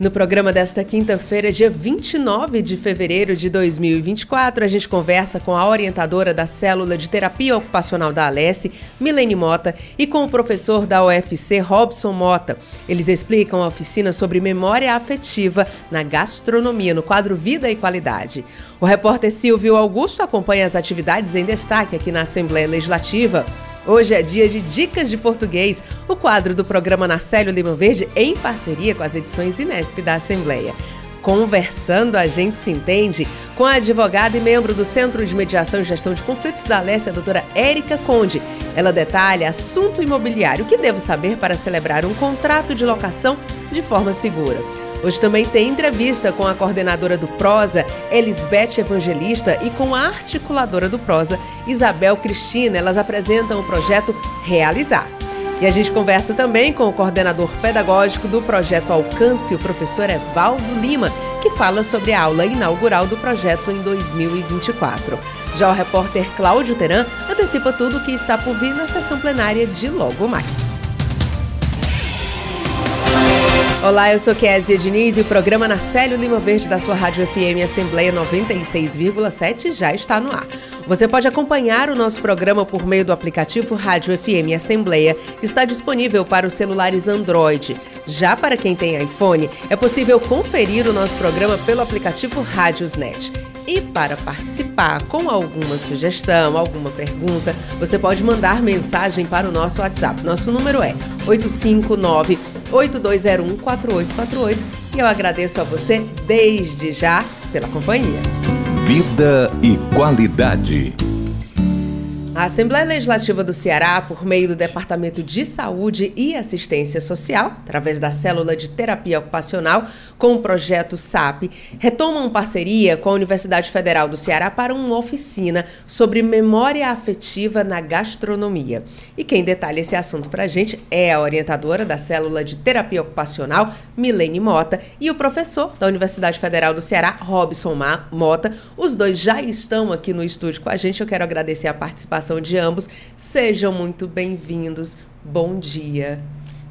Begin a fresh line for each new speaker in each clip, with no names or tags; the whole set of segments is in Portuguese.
No programa desta quinta-feira, dia 29 de fevereiro de 2024, a gente conversa com a orientadora da Célula de Terapia Ocupacional da Alesse, Milene Mota, e com o professor da UFC, Robson Mota. Eles explicam a oficina sobre memória afetiva na gastronomia, no quadro Vida e Qualidade. O repórter Silvio Augusto acompanha as atividades em destaque aqui na Assembleia Legislativa. Hoje é dia de Dicas de Português, o quadro do programa Narcélio Lima Verde em parceria com as edições Inesp da Assembleia. Conversando, a gente se entende com a advogada e membro do Centro de Mediação e Gestão de Conflitos da Alessia, a doutora Érica Conde. Ela detalha assunto imobiliário, o que devo saber para celebrar um contrato de locação de forma segura. Hoje também tem entrevista com a coordenadora do Prosa, Elisbeth Evangelista, e com a articuladora do Prosa, Isabel Cristina. Elas apresentam o projeto Realizar. E a gente conversa também com o coordenador pedagógico do projeto Alcance, o professor Evaldo Lima, que fala sobre a aula inaugural do projeto em 2024. Já o repórter Cláudio Teran antecipa tudo o que está por vir na sessão plenária de logo mais. Olá, eu sou Kézia Diniz e o programa Narcélio Lima Verde da sua Rádio FM Assembleia 96,7 já está no ar. Você pode acompanhar o nosso programa por meio do aplicativo Rádio FM Assembleia, que está disponível para os celulares Android. Já para quem tem iPhone, é possível conferir o nosso programa pelo aplicativo Rádiosnet. E para participar com alguma sugestão, alguma pergunta, você pode mandar mensagem para o nosso WhatsApp. Nosso número é 859 8201 4848 e eu agradeço a você desde já pela companhia.
Vida e qualidade.
A Assembleia Legislativa do Ceará, por meio do Departamento de Saúde e Assistência Social, através da Célula de Terapia Ocupacional, com o projeto SAP, retomam parceria com a Universidade Federal do Ceará para uma oficina sobre memória afetiva na gastronomia. E quem detalha esse assunto para a gente é a orientadora da Célula de Terapia Ocupacional, Milene Mota, e o professor da Universidade Federal do Ceará, Robson Mota. Os dois já estão aqui no estúdio com a gente. Eu quero agradecer a participação participação de ambos. Sejam muito bem-vindos. Bom dia.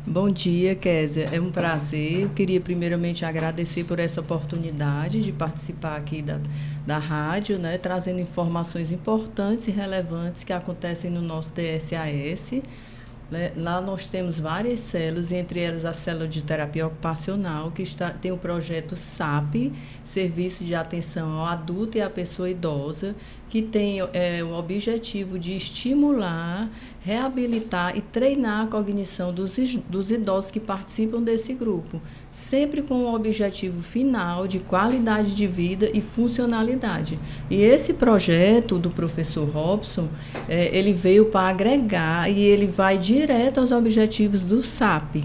Bom dia, Késia. É um prazer. Eu queria primeiramente agradecer por essa oportunidade de participar aqui da, da rádio, né, trazendo informações importantes e relevantes que acontecem no nosso DSAS. Né? Lá nós temos várias células, entre elas a célula de terapia ocupacional, que está, tem o projeto SAP, Serviço de Atenção ao Adulto e à Pessoa Idosa, que tem é, o objetivo de estimular, reabilitar e treinar a cognição dos, dos idosos que participam desse grupo, sempre com o objetivo final de qualidade de vida e funcionalidade. E esse projeto do professor Robson, é, ele veio para agregar e ele vai direto aos objetivos do SAP,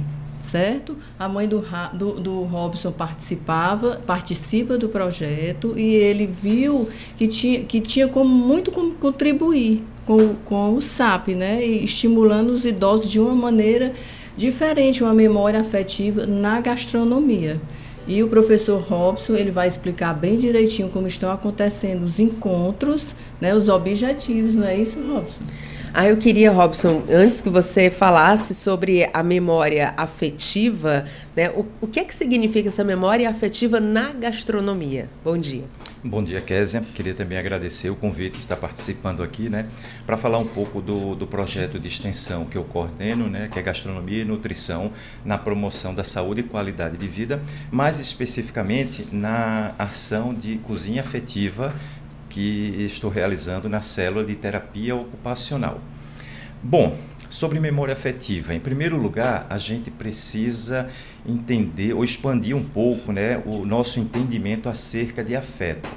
certo? A mãe do, do, do, Robson participava, participa do projeto e ele viu que tinha, que tinha como muito como contribuir com, com o SAP, né? E estimulando os idosos de uma maneira diferente, uma memória afetiva na gastronomia. E o professor Robson, ele vai explicar bem direitinho como estão acontecendo os encontros, né, os objetivos, não é isso, Robson?
Ah, eu queria, Robson, antes que você falasse sobre a memória afetiva, né, o, o que é que significa essa memória afetiva na gastronomia? Bom dia.
Bom dia, Késia. Queria também agradecer o convite de estar participando aqui, né, para falar um pouco do, do projeto de extensão que eu coordeno, né, que é Gastronomia e Nutrição na promoção da saúde e qualidade de vida, mais especificamente na ação de cozinha afetiva que estou realizando na célula de terapia ocupacional. Bom, sobre memória afetiva, em primeiro lugar, a gente precisa entender ou expandir um pouco né, o nosso entendimento acerca de afeto.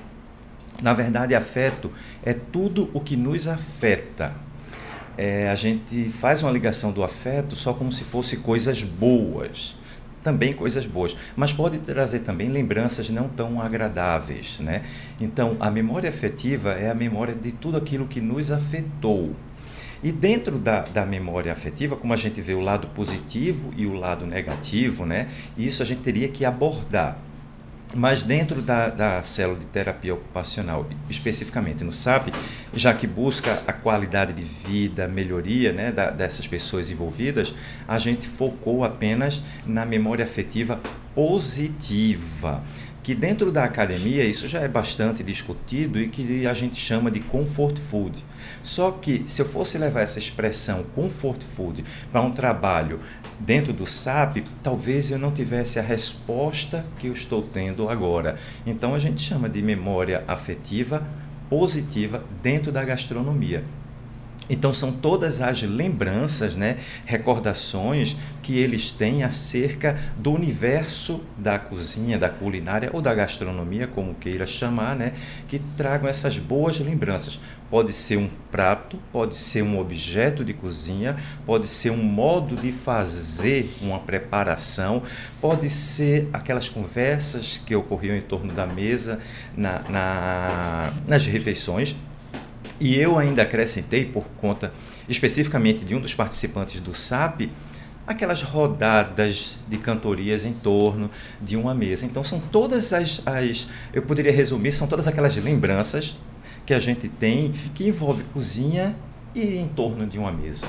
Na verdade, afeto é tudo o que nos afeta. É, a gente faz uma ligação do afeto só como se fosse coisas boas também coisas boas, mas pode trazer também lembranças não tão agradáveis, né? Então, a memória afetiva é a memória de tudo aquilo que nos afetou. E dentro da, da memória afetiva, como a gente vê o lado positivo e o lado negativo, né? Isso a gente teria que abordar. Mas dentro da, da célula de terapia ocupacional, especificamente no SAP, já que busca a qualidade de vida, melhoria né, da, dessas pessoas envolvidas, a gente focou apenas na memória afetiva positiva que dentro da academia isso já é bastante discutido e que a gente chama de comfort food. Só que se eu fosse levar essa expressão comfort food para um trabalho dentro do SAP, talvez eu não tivesse a resposta que eu estou tendo agora. Então a gente chama de memória afetiva positiva dentro da gastronomia. Então são todas as lembranças, né, recordações que eles têm acerca do universo da cozinha, da culinária ou da gastronomia, como queira chamar, né, que tragam essas boas lembranças. Pode ser um prato, pode ser um objeto de cozinha, pode ser um modo de fazer uma preparação, pode ser aquelas conversas que ocorriam em torno da mesa na, na nas refeições e eu ainda acrescentei, por conta especificamente de um dos participantes do SAP, aquelas rodadas de cantorias em torno de uma mesa. Então, são todas as, as, eu poderia resumir, são todas aquelas lembranças que a gente tem que envolve cozinha e em torno de uma mesa.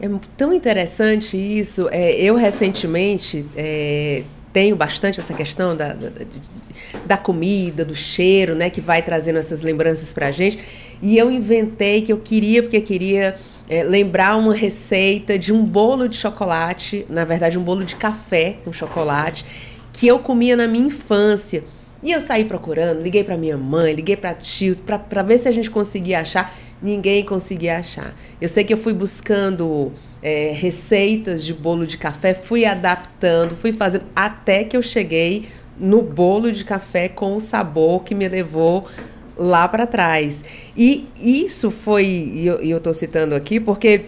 É tão interessante isso. É, eu recentemente é, tenho bastante essa questão da, da, da, comida, do cheiro, né, que vai trazendo essas lembranças para a gente. E eu inventei que eu queria, porque queria é, lembrar uma receita de um bolo de chocolate, na verdade, um bolo de café com chocolate, que eu comia na minha infância. E eu saí procurando, liguei para minha mãe, liguei para tios, para ver se a gente conseguia achar. Ninguém conseguia achar. Eu sei que eu fui buscando é, receitas de bolo de café, fui adaptando, fui fazendo, até que eu cheguei no bolo de café com o sabor que me levou lá para trás. E isso foi, e eu, tô citando aqui porque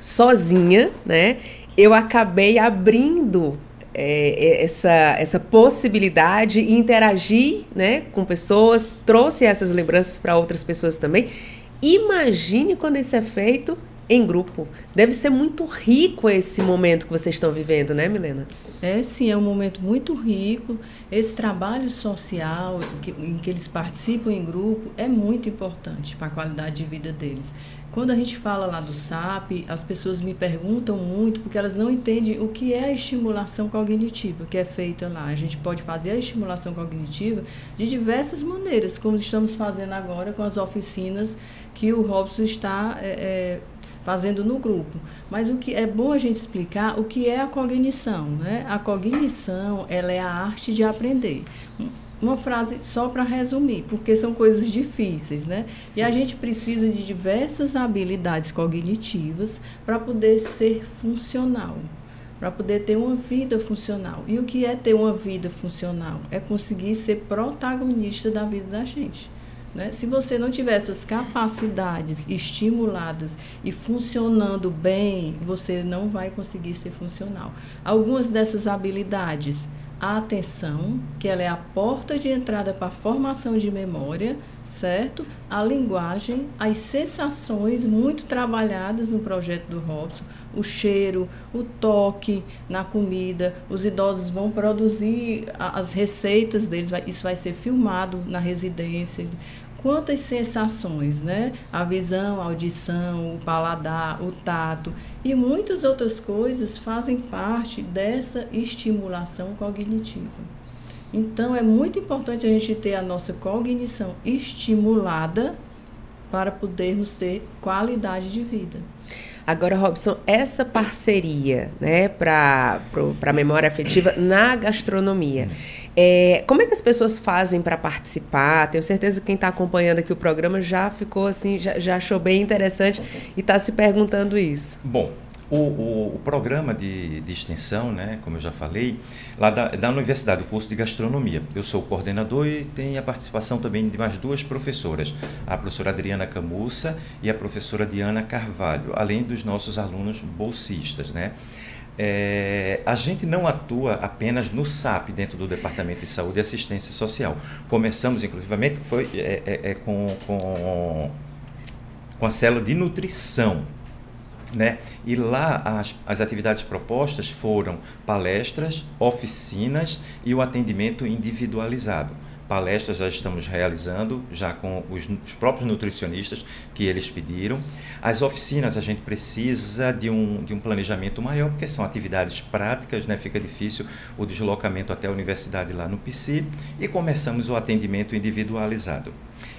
sozinha, né, eu acabei abrindo é, essa, essa possibilidade e interagir né, com pessoas, trouxe essas lembranças para outras pessoas também. Imagine quando isso é feito em grupo. Deve ser muito rico esse momento que vocês estão vivendo, né, Milena?
É sim, é um momento muito rico. Esse trabalho social que, em que eles participam em grupo é muito importante para a qualidade de vida deles. Quando a gente fala lá do SAP, as pessoas me perguntam muito porque elas não entendem o que é a estimulação cognitiva que é feita lá. A gente pode fazer a estimulação cognitiva de diversas maneiras, como estamos fazendo agora com as oficinas que o Robson está é, é, fazendo no grupo. Mas o que é bom a gente explicar o que é a cognição, né? A cognição, ela é a arte de aprender. Uma frase só para resumir, porque são coisas difíceis, né? Sim. E a gente precisa de diversas habilidades cognitivas para poder ser funcional, para poder ter uma vida funcional. E o que é ter uma vida funcional? É conseguir ser protagonista da vida da gente. Né? Se você não tiver essas capacidades estimuladas e funcionando bem, você não vai conseguir ser funcional. Algumas dessas habilidades, a atenção, que ela é a porta de entrada para a formação de memória, certo? A linguagem, as sensações muito trabalhadas no projeto do Robson, o cheiro, o toque na comida. Os idosos vão produzir as receitas deles, isso vai ser filmado na residência quantas sensações, né? A visão, a audição, o paladar, o tato e muitas outras coisas fazem parte dessa estimulação cognitiva. Então é muito importante a gente ter a nossa cognição estimulada para podermos ter qualidade de vida.
Agora, Robson, essa parceria né, para a memória afetiva na gastronomia. É, como é que as pessoas fazem para participar? Tenho certeza que quem está acompanhando aqui o programa já ficou assim, já, já achou bem interessante e está se perguntando isso.
Bom, o, o, o, programa de, de extensão, né, como eu já falei, lá da, da universidade, o curso de gastronomia. Eu sou o coordenador e tem a participação também de mais duas professoras, a professora Adriana Camussa e a professora Diana Carvalho, além dos nossos alunos bolsistas, né? É, a gente não atua apenas no SAP, dentro do Departamento de Saúde e Assistência Social. Começamos, inclusivamente, foi, é, é, é com, com, com a célula de nutrição. Né? E lá as, as atividades propostas foram palestras, oficinas e o atendimento individualizado palestras já estamos realizando, já com os, os, próprios nutricionistas que eles pediram. As oficinas a gente precisa de um, de um planejamento maior, porque são atividades práticas, né? fica difícil o deslocamento até a universidade lá no PC. E começamos o atendimento individualizado.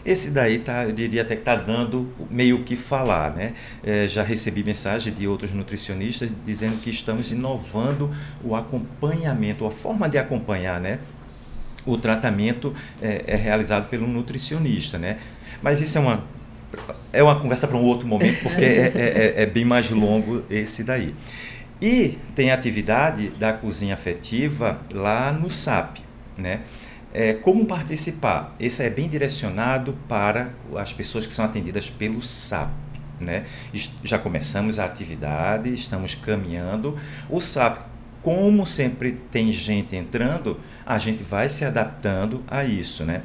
Esse daí tá, eu diria até que está dando meio que falar, né? É, já recebi mensagem de outros nutricionistas dizendo que estamos inovando o acompanhamento, a forma de acompanhar, né? O tratamento é, é realizado pelo nutricionista, né? Mas isso é uma é uma conversa para um outro momento, porque é, é, é, é, bem mais longo esse daí. E tem atividade da cozinha afetiva lá no SAP, né? É, como participar? Esse é bem direcionado para as pessoas que são atendidas pelo SAP. Né? Já começamos a atividade, estamos caminhando. O SAP como sempre tem gente entrando, a gente vai se adaptando a isso, né?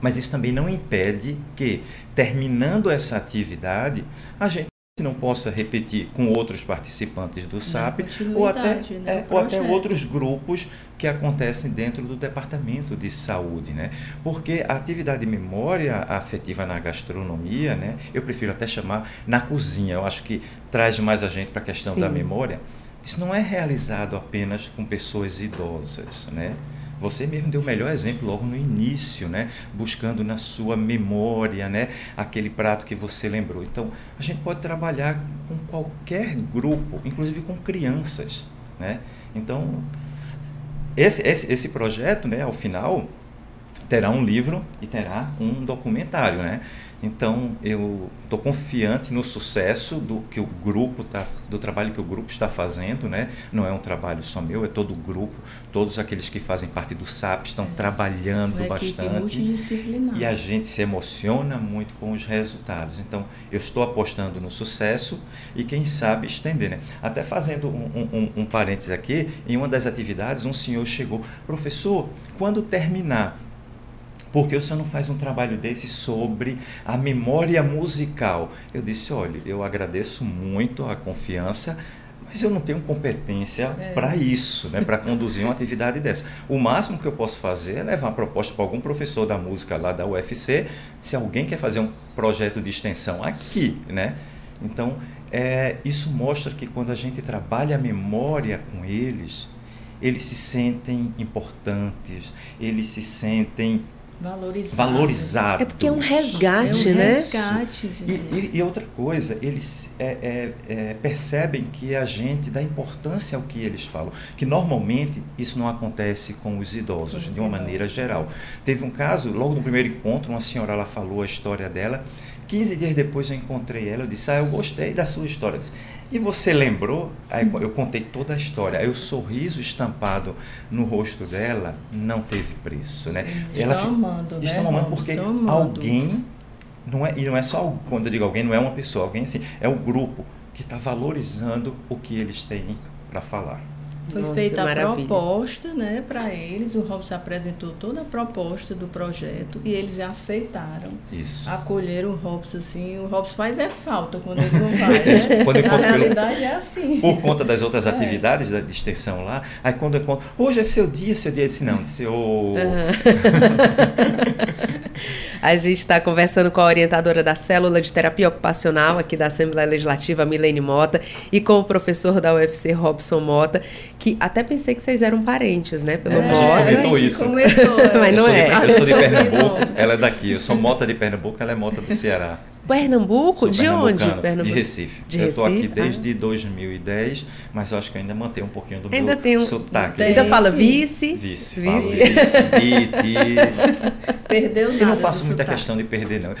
Mas isso também não impede que, terminando essa atividade, a gente não possa repetir com outros participantes do SAP ou até, né, é, ou até outros grupos que acontecem dentro do departamento de saúde, né? Porque a atividade de memória afetiva na gastronomia, né? Eu prefiro até chamar na cozinha. Eu acho que traz mais a gente para a questão Sim. da memória isso não é realizado apenas com pessoas idosas, né? Você mesmo deu o melhor exemplo logo no início, né? Buscando na sua memória, né? Aquele prato que você lembrou. Então, a gente pode trabalhar com qualquer grupo, inclusive com crianças, né? Então, esse, esse, esse projeto, né? Ao final, terá um livro e terá um documentário, né? Então eu estou confiante no sucesso do que o grupo tá, do trabalho que o grupo está fazendo, né? Não é um trabalho só meu, é todo o grupo, todos aqueles que fazem parte do SAP estão é. trabalhando bastante e a gente se emociona muito com os resultados. Então eu estou apostando no sucesso e quem sabe estender, né? Até fazendo um, um, um parênteses aqui, em uma das atividades um senhor chegou, professor, quando terminar porque o senhor não faz um trabalho desse sobre a memória musical? Eu disse: olha, eu agradeço muito a confiança, mas eu não tenho competência é. para isso, né, para conduzir uma atividade dessa. O máximo que eu posso fazer é levar uma proposta para algum professor da música lá da UFC, se alguém quer fazer um projeto de extensão aqui, né? Então, é, isso mostra que quando a gente trabalha a memória com eles, eles se sentem importantes, eles se sentem
Valorizado.
Valorizado.
É porque é um resgate, é um né?
Resgate,
e, e, e, outra coisa, eles é, é, é, percebem que a gente dá importância ao que eles falam. Que normalmente isso não acontece com os idosos, de uma maneira geral. Teve um caso, logo no primeiro encontro, uma senhora ela falou a história dela 15 dias depois eu encontrei ela, eu disse, ah, eu gostei da sua história. Disse, e você lembrou? Aí eu contei toda a história. Aí o sorriso estampado no rosto dela não teve preço, né?
Estão ela amando, né?
Estão amando porque amando. alguém, não é, e não é só, quando eu digo alguém, não é uma pessoa, alguém assim, é o grupo que está valorizando o que eles têm para falar.
Foi Nossa, feita maravilha. a proposta né, para eles, o Robson apresentou toda a proposta do projeto e eles aceitaram.
Isso.
Acolheram o Robson assim. O Robson faz é falta quando ele não vai. Né? quando Na realidade pelo, é assim.
Por conta das outras é. atividades da extensão lá, aí quando eu encontro, hoje é seu dia, seu dia, eu disse, não, disse, oh. Uhum.
A gente está conversando com a orientadora da Célula de Terapia Ocupacional aqui da Assembleia Legislativa, Milene Mota, e com o professor da UFC, Robson Mota, que até pensei que vocês eram parentes, né? Pelo
é, Mota. Comentou isso.
Comentou,
Mas não é.
De, eu sou de Pernambuco, ela é daqui. Eu sou Mota de Pernambuco, ela é Mota do Ceará.
Pernambuco?
Sou
de onde?
Pernambuco. De Recife. De eu estou aqui desde ah. 2010, mas eu acho que ainda mantém um pouquinho do
ainda
meu
tem um,
sotaque.
Ainda fala vice?
Vice. Vice. vice, vice.
Perdeu nada.
Eu não faço muita sotaque. questão de perder, não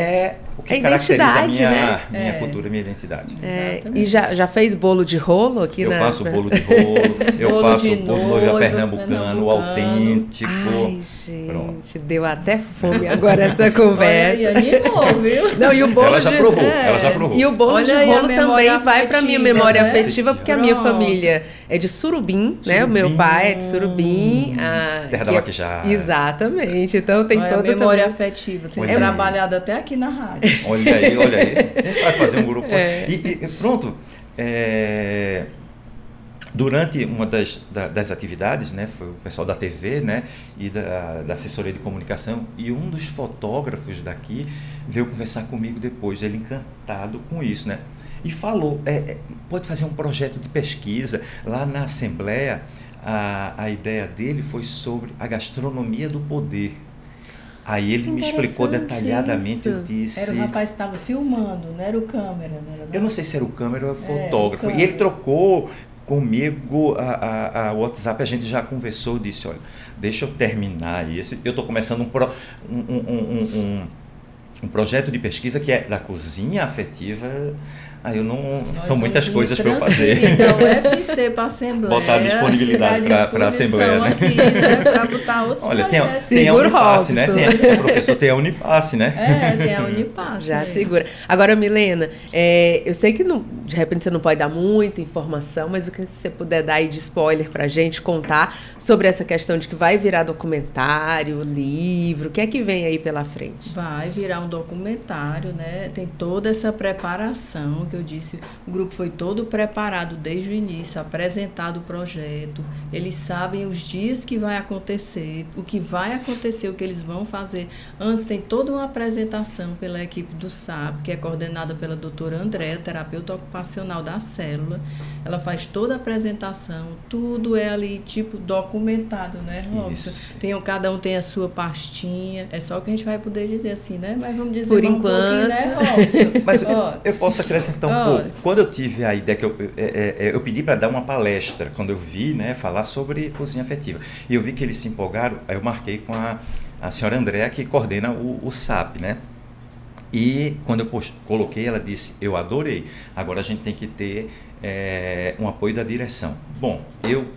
é o que é caracteriza a minha,
né?
minha é. cultura, minha identidade.
É, e já, já fez bolo de rolo aqui
eu
na...
Faço bolo de rolo, eu bolo faço bolo noiva pernambucano, pernambucano, autêntico.
Ai, gente, Pronto. deu até fome agora essa conversa.
Olha, e animou, viu?
Não, e o bolo
ela já
de...
provou, é. ela já provou.
E o bolo Olha de rolo também vai para minha memória né? afetiva, porque Pronto. a minha família é de Surubim, Surubim, né? O meu pai é de Surubim.
A... Terra da Vaquejada.
Exatamente, então tem
Olha,
toda
a memória
também...
afetiva. Tem é trabalhado até aqui aqui na rádio.
Olha aí, olha aí. Quem sabe fazer um grupo. É. E, e, pronto. É, durante uma das, das atividades, né, foi o pessoal da TV né, e da, da assessoria de comunicação, e um dos fotógrafos daqui veio conversar comigo depois, ele encantado com isso, né? E falou, é, é, pode fazer um projeto de pesquisa lá na Assembleia. A, a ideia dele foi sobre a gastronomia do poder. Aí ele me explicou detalhadamente, isso. eu disse...
Era o rapaz que estava filmando, não era o câmera, não era
Eu não sei se era o câmera ou o é, fotógrafo. É, o e ele trocou comigo a, a, a, WhatsApp, a gente já conversou, disse, olha, deixa eu terminar isso. Eu estou começando um, pro, um, um, um, um, projeto de pesquisa que é da cozinha afetiva Aí eu não. Nós são muitas coisas para eu fazer.
Então, UFC para a Assembleia.
Botar a disponibilidade para a Assembleia, né?
né? Para botar outros
Olha, tem, a, tem a Unipasse, né? Tem a, professor, tem a Unipasse,
né? É, tem a Unipasse.
Já segura. Agora, Milena, é, eu sei que não, de repente você não pode dar muita informação, mas o que você puder dar aí de spoiler para a gente, contar sobre essa questão de que vai virar documentário, livro, o que é que vem aí pela frente?
Vai virar um documentário, né? Tem toda essa preparação que eu disse, o grupo foi todo preparado desde o início, apresentado o projeto. Eles sabem os dias que vai acontecer, o que vai acontecer, o que eles vão fazer. Antes tem toda uma apresentação pela equipe do SAP, que é coordenada pela doutora Andréa, terapeuta ocupacional da célula. Ela faz toda a apresentação, tudo é ali tipo documentado, né, Robson? Tem, cada um tem a sua pastinha. É só o que a gente vai poder dizer assim, né? Mas vamos dizer
Por enquanto.
Um né, Robson?
Mas eu posso acrescentar então, pô, quando eu tive a ideia que eu, é, é, é, eu pedi para dar uma palestra, quando eu vi, né, falar sobre cozinha afetiva, e eu vi que eles se empolgaram, aí eu marquei com a, a senhora Andréa, que coordena o, o SAP, né? E quando eu post, coloquei, ela disse: Eu adorei. Agora a gente tem que ter é, um apoio da direção. Bom, eu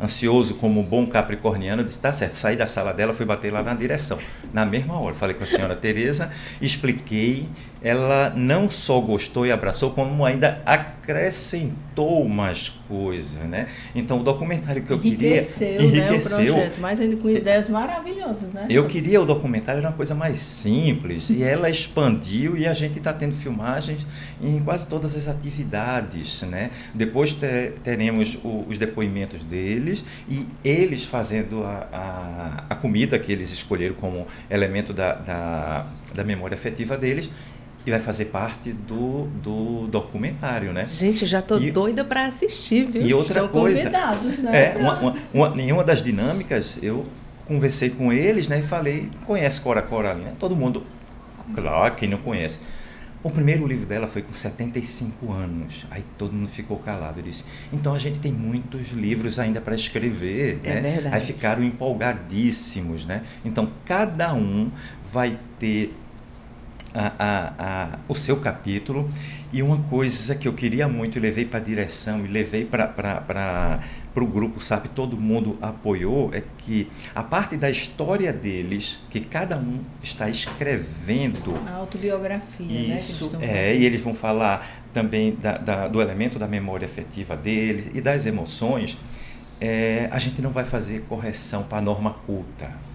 ansioso como um bom capricorniano, disse, tá certo, saí da sala dela, fui bater lá na direção. Na mesma hora, falei com a senhora Tereza, expliquei, ela não só gostou e abraçou, como ainda acrescentou mais coisas, né? Então, o documentário que eu
enriqueceu,
queria... Enriqueceu,
né, o projeto, mas ainda com ideias maravilhosas, né?
Eu queria o documentário, era uma coisa mais simples, e ela expandiu, e a gente está tendo filmagens em quase todas as atividades, né? Depois te, teremos o, os depoimentos deles, e eles fazendo a, a, a, comida que eles escolheram como elemento da, da, da memória afetiva deles, e vai fazer parte do, do documentário, né?
Gente, já tô e, doida para assistir, viu?
E outra
Estão
coisa,
né?
é uma, uma, uma, em uma das dinâmicas eu conversei com eles, né, e falei, conhece Cora Coralina? Todo mundo, claro, quem não conhece. O primeiro livro dela foi com 75 anos. Aí todo mundo ficou calado. Eu disse: então a gente tem muitos livros ainda para escrever.
É
né?
verdade.
Aí ficaram empolgadíssimos. Né? Então cada um vai ter a, a, a, o seu capítulo. E uma coisa que eu queria muito, levei para a direção e levei para o grupo, sabe? Todo mundo apoiou, é que a parte da história deles, que cada um está escrevendo.
A autobiografia,
isso,
né?
É, e eles vão falar também da, da, do elemento da memória afetiva deles e das emoções. É, a gente não vai fazer correção para a norma culta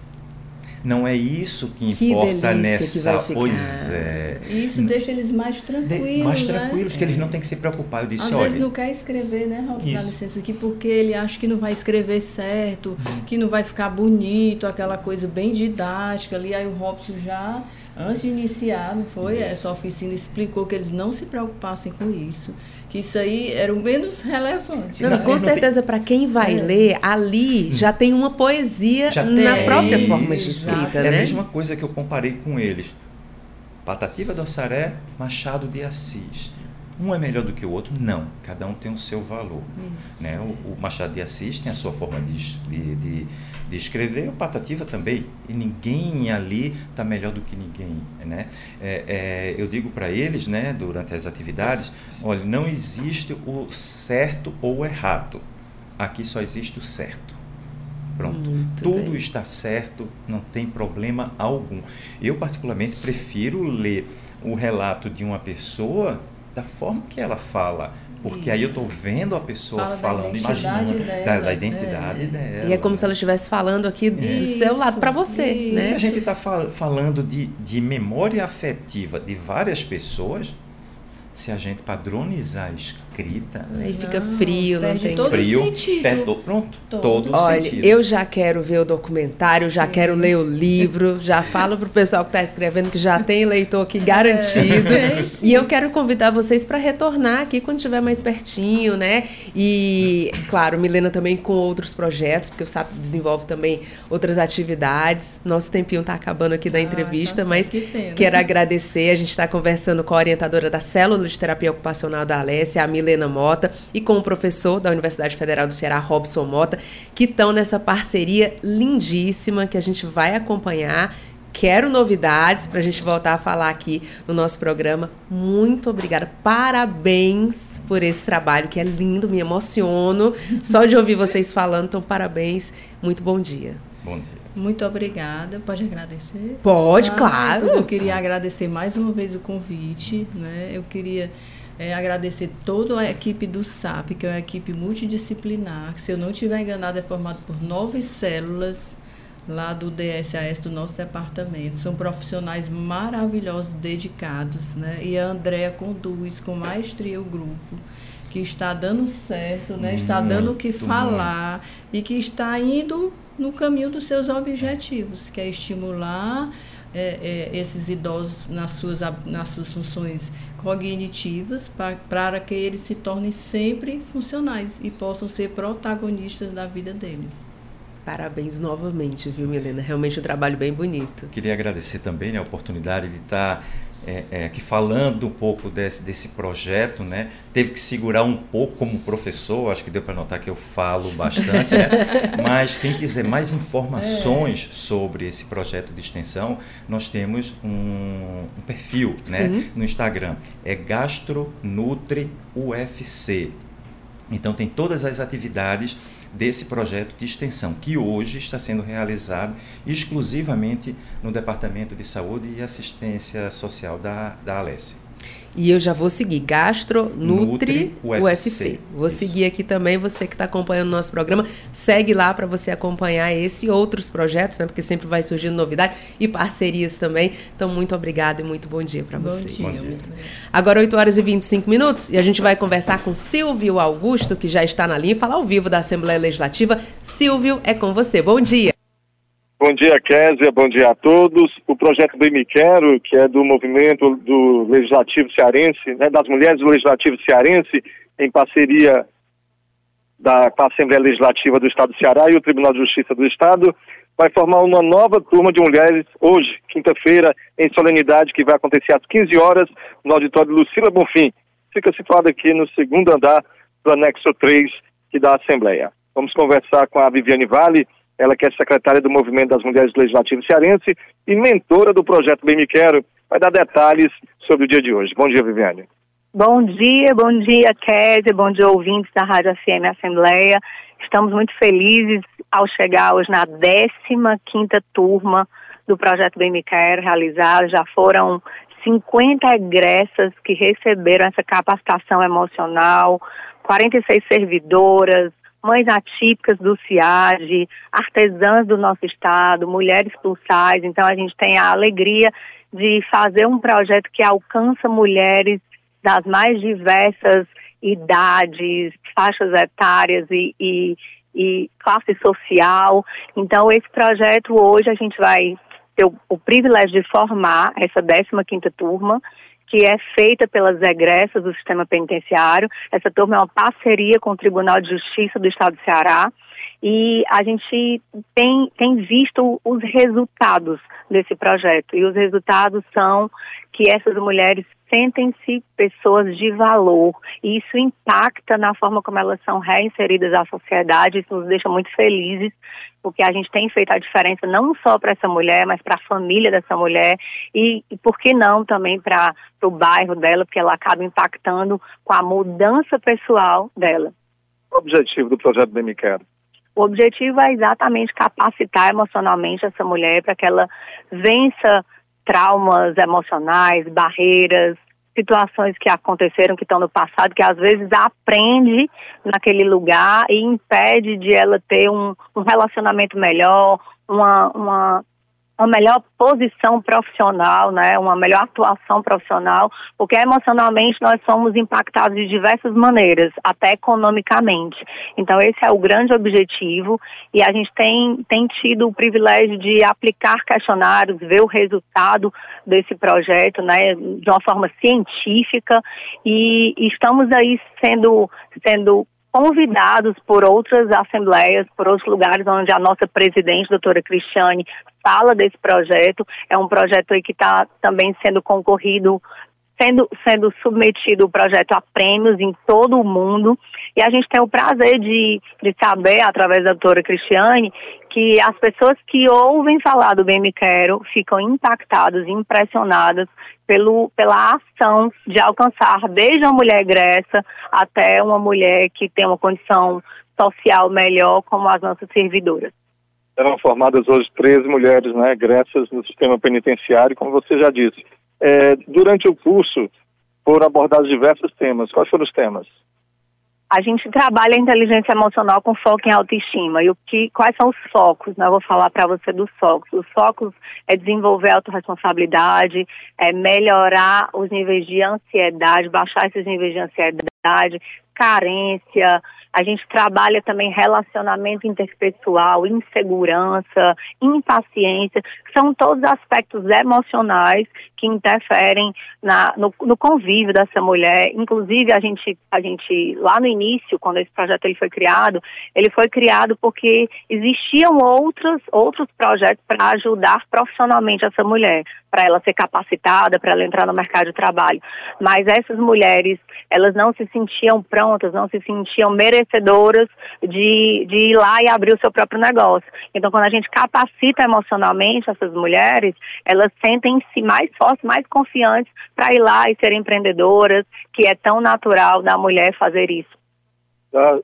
não é isso que,
que
importa
nessa.
Que pois é.
Isso deixa eles mais tranquilos. De,
mais
né?
tranquilos, né? que eles não têm que se preocupar. Eu disse,
Às
olha.
vezes não quer escrever, né, Raul? Dá licença aqui, porque ele acha que não vai escrever certo, hum. que não vai ficar bonito, aquela coisa bem didática ali. Aí o Robson já antes de iniciar, não foi? Isso. Essa oficina explicou que eles não se preocupassem com isso, que isso aí era o menos relevante.
Não, com certeza, tem... para quem vai é. ler, ali hum. já tem uma poesia já na tem. própria forma de escrita,
é
né?
É a mesma coisa que eu comparei com eles. Patativa do Assaré, Machado de Assis. Um é melhor do que o outro? Não. Cada um tem o seu valor. Né? O, o, Machado de Assis tem a sua forma de, de, de, de escrever, o Patativa também. E ninguém ali está melhor do que ninguém. Né? É, é, eu digo para eles, né, durante as atividades, olha, não existe o certo ou o errado. Aqui só existe o certo. Pronto. Muito Tudo bem. está certo, não tem problema algum. Eu, particularmente, prefiro ler o relato de uma pessoa da forma que ela fala, Porque Isso. aí eu estou vendo a pessoa Fala falando, imaginando da, da, identidade é. dela.
E é como se ela estivesse falando aqui do seu lado para você. Né?
E se a gente está fal falando de, de memória afetiva de várias pessoas, se a gente padronizar a escrita.
Aí fica frio, não tem
todo
frio.
Sentido.
Perde, pronto, todo, todo
Olha,
sentido.
eu já quero ver o documentário, já Sim. quero ler o livro, já falo pro pessoal que está escrevendo que já tem leitor aqui garantido. É. e eu quero convidar vocês para retornar aqui quando estiver mais pertinho, né? E, claro, Milena também com outros projetos, porque o SAP desenvolve também outras atividades. Nosso tempinho está acabando aqui da ah, entrevista, tá mas que quero agradecer. A gente está conversando com a orientadora da célula de terapia ocupacional da Alessia, a Milena Mota, e com o professor da Universidade Federal do Ceará, Robson Mota, que estão nessa parceria lindíssima que a gente vai acompanhar. Quero novidades para a gente voltar a falar aqui no nosso programa. Muito obrigada. Parabéns por esse trabalho que é lindo, me emociono só de ouvir vocês falando. Então, parabéns. Muito bom dia.
Bom dia.
Muito obrigada. Pode agradecer?
Pode, ah, claro.
Eu queria agradecer mais uma vez o convite. Né? Eu queria é, agradecer toda a equipe do SAP, que é uma equipe multidisciplinar, que, se eu não estiver enganado, é formado por nove células lá do DSAS do nosso departamento. São profissionais maravilhosos, dedicados. Né? E a Andrea conduz com maestria o grupo que está dando certo, né? está dando o que falar muito. e que está indo no caminho dos seus objetivos, que é estimular é, é, esses idosos nas suas, nas suas funções cognitivas pra, para que eles se tornem sempre funcionais e possam ser protagonistas da vida deles.
Parabéns novamente, viu, Milena? Realmente um trabalho bem bonito.
Queria agradecer também né, a oportunidade de estar é, é, aqui falando um pouco desse, desse projeto, né? Teve que segurar um pouco como professor, acho que deu para notar que eu falo bastante, né? Mas quem quiser mais informações é. sobre esse projeto de extensão, nós temos um, um perfil né, no Instagram. É GastroNutri UFC. Então tem todas as atividades desse projeto de extensão, que hoje está sendo realizado exclusivamente no Departamento de Saúde e Assistência Social da, da Alessia.
E eu já vou seguir Gastro Nutri, Nutri UFC. UFC. Vou Isso. seguir aqui também, você que está acompanhando o nosso programa, segue lá para você acompanhar esse e outros projetos, né? Porque sempre vai surgindo novidade e parcerias também. Então, muito obrigada e muito bom dia para você.
Dia. Bom dia.
Agora, 8 horas e 25 minutos, e a gente vai conversar com Silvio Augusto, que já está na linha, falar ao vivo da Assembleia Legislativa. Silvio, é com você. Bom dia.
Bom dia, Késia. Bom dia a todos. O projeto Bem Me Quero, que é do movimento do Legislativo Cearense, né, das mulheres do Legislativo Cearense, em parceria da, com a Assembleia Legislativa do Estado do Ceará e o Tribunal de Justiça do Estado, vai formar uma nova turma de mulheres hoje, quinta-feira, em solenidade, que vai acontecer às 15 horas no auditório Lucila Bonfim. Fica situado aqui no segundo andar do anexo 3 da Assembleia. Vamos conversar com a Viviane Vale, ela que é secretária do Movimento das Mulheres Legislativas Cearense e mentora do projeto Bem Me Quero, vai dar detalhes sobre o dia de hoje. Bom dia, Viviane.
Bom dia, bom dia, Kézia, bom dia, ouvintes da Rádio FM Assembleia. Estamos muito felizes ao chegar hoje na 15ª turma do projeto Bem Me Quero realizado. Já foram 50 egressas que receberam essa capacitação emocional, 46 servidoras, mães atípicas do CIAD, artesãs do nosso estado, mulheres pulsais. Então, a gente tem a alegria de fazer um projeto que alcança mulheres das mais diversas idades, faixas etárias e, e, e classe social. Então, esse projeto hoje a gente vai ter o, o privilégio de formar essa 15ª turma que é feita pelas egressas do sistema penitenciário. Essa turma é uma parceria com o Tribunal de Justiça do Estado do Ceará e a gente tem, tem visto os resultados desse projeto. E os resultados são que essas mulheres sentem-se pessoas de valor e isso impacta na forma como elas são reinseridas à sociedade. Isso nos deixa muito felizes, porque a gente tem feito a diferença não só para essa mulher, mas para a família dessa mulher e, e por que não também para o bairro dela, porque ela acaba impactando com a mudança pessoal dela.
O objetivo do projeto Bem Me Quero?
O objetivo é exatamente capacitar emocionalmente essa mulher para que ela vença traumas emocionais, barreiras, situações que aconteceram, que estão no passado, que às vezes aprende naquele lugar e impede de ela ter um, um relacionamento melhor, uma, uma uma melhor posição profissional, né, uma melhor atuação profissional, porque emocionalmente nós somos impactados de diversas maneiras, até economicamente. Então esse é o grande objetivo e a gente tem, tem tido o privilégio de aplicar questionários, ver o resultado desse projeto, né, de uma forma científica e, estamos aí sendo sendo convidados por outras assembleias, por outros lugares onde a nossa presidente, doutora Cristiane, fala desse projeto. É um projeto que está também sendo concorrido sendo, sendo submetido o projeto a prêmios em todo o mundo. E a gente tem o prazer de, de saber, através da doutora Cristiane, que as pessoas que ouvem falar do Bem Me Quero ficam impactadas, impressionadas pelo, pela ação de alcançar desde uma mulher egressa até uma mulher que tem uma condição social melhor, como as nossas servidoras.
Serão formadas hoje 13 mulheres né, egressas no sistema penitenciário, como você já disse. É, durante o curso foram abordados diversos temas. Quais foram os temas?
A gente trabalha a inteligência emocional com foco em autoestima. E o que, quais são os focos? Né? Eu vou falar para você dos focos. Os focos é desenvolver a autorresponsabilidade, é melhorar os níveis de ansiedade, baixar esses níveis de ansiedade, carência, a gente trabalha também relacionamento interpessoal, insegurança, impaciência, são todos aspectos emocionais que interferem na, no, no, convívio dessa mulher. Inclusive, a gente, a gente, lá no início, quando esse projeto ele foi criado, ele foi criado porque existiam outros, outros projetos para ajudar profissionalmente essa mulher, para ela ser capacitada, para ela entrar no mercado de trabalho. Mas essas mulheres, elas não se sentiam prontas, não se sentiam merecedoras merecedoras de, de ir lá e abrir o seu próprio negócio. Então, quando a gente capacita emocionalmente essas mulheres, elas sentem-se mais fortes, mais confiantes para ir lá e serem empreendedoras, que é tão natural da mulher fazer isso.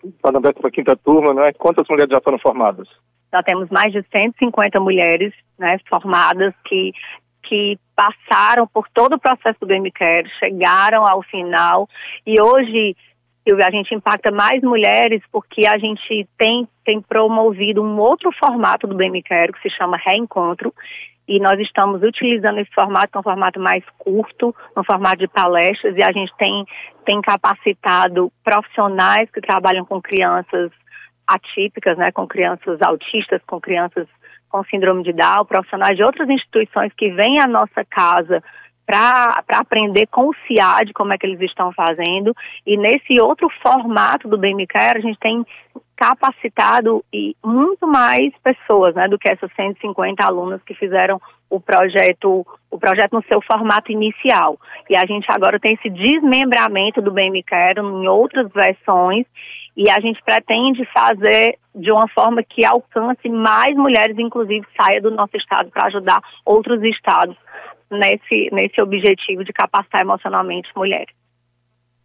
Está na décima quinta turma, né? Quantas mulheres já foram formadas?
Já temos mais de 150 mulheres né, formadas que que passaram por todo o processo do BMCare, chegaram ao final e hoje a gente impacta mais mulheres porque a gente tem, tem promovido um outro formato do Bem Quero, que se chama Reencontro, e nós estamos utilizando esse formato, que é um formato mais curto, um formato de palestras, e a gente tem, tem capacitado profissionais que trabalham com crianças atípicas, né, com crianças autistas, com crianças com síndrome de Down, profissionais de outras instituições que vêm à nossa casa para aprender com o CIAD como é que eles estão fazendo. E nesse outro formato do BMCare, a gente tem capacitado e muito mais pessoas, né, do que essas 150 alunas que fizeram o projeto, o projeto no seu formato inicial. E a gente agora tem esse desmembramento do BMCare em outras versões e a gente pretende fazer de uma forma que alcance mais mulheres, inclusive saia do nosso estado para ajudar outros estados nesse, nesse objetivo de capacitar emocionalmente mulheres.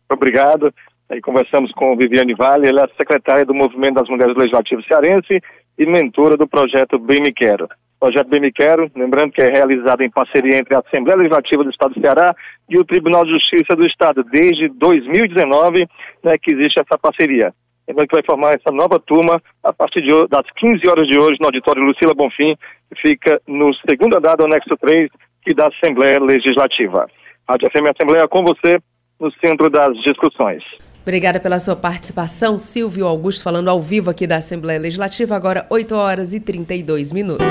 Obrigado. Aí conversamos com Viviane Vale, ela é secretária do Movimento das Mulheres Legislativas Cearense e mentora do projeto Bem Me Quero. Projeto Bem Me Quero, lembrando que é realizado em parceria entre a Assembleia Legislativa do Estado do Ceará e o Tribunal de Justiça do Estado, desde 2019, né, que existe essa parceria. Lembrando que vai formar essa nova turma a partir de, das 15 horas de hoje no auditório Lucila Bonfim, que fica no segundo andar do anexo 3 e da Assembleia Legislativa. Rádio FM Assembleia com você no centro das discussões.
Obrigada pela sua participação, Silvio Augusto, falando ao vivo aqui da Assembleia Legislativa, agora 8 horas e 32 minutos.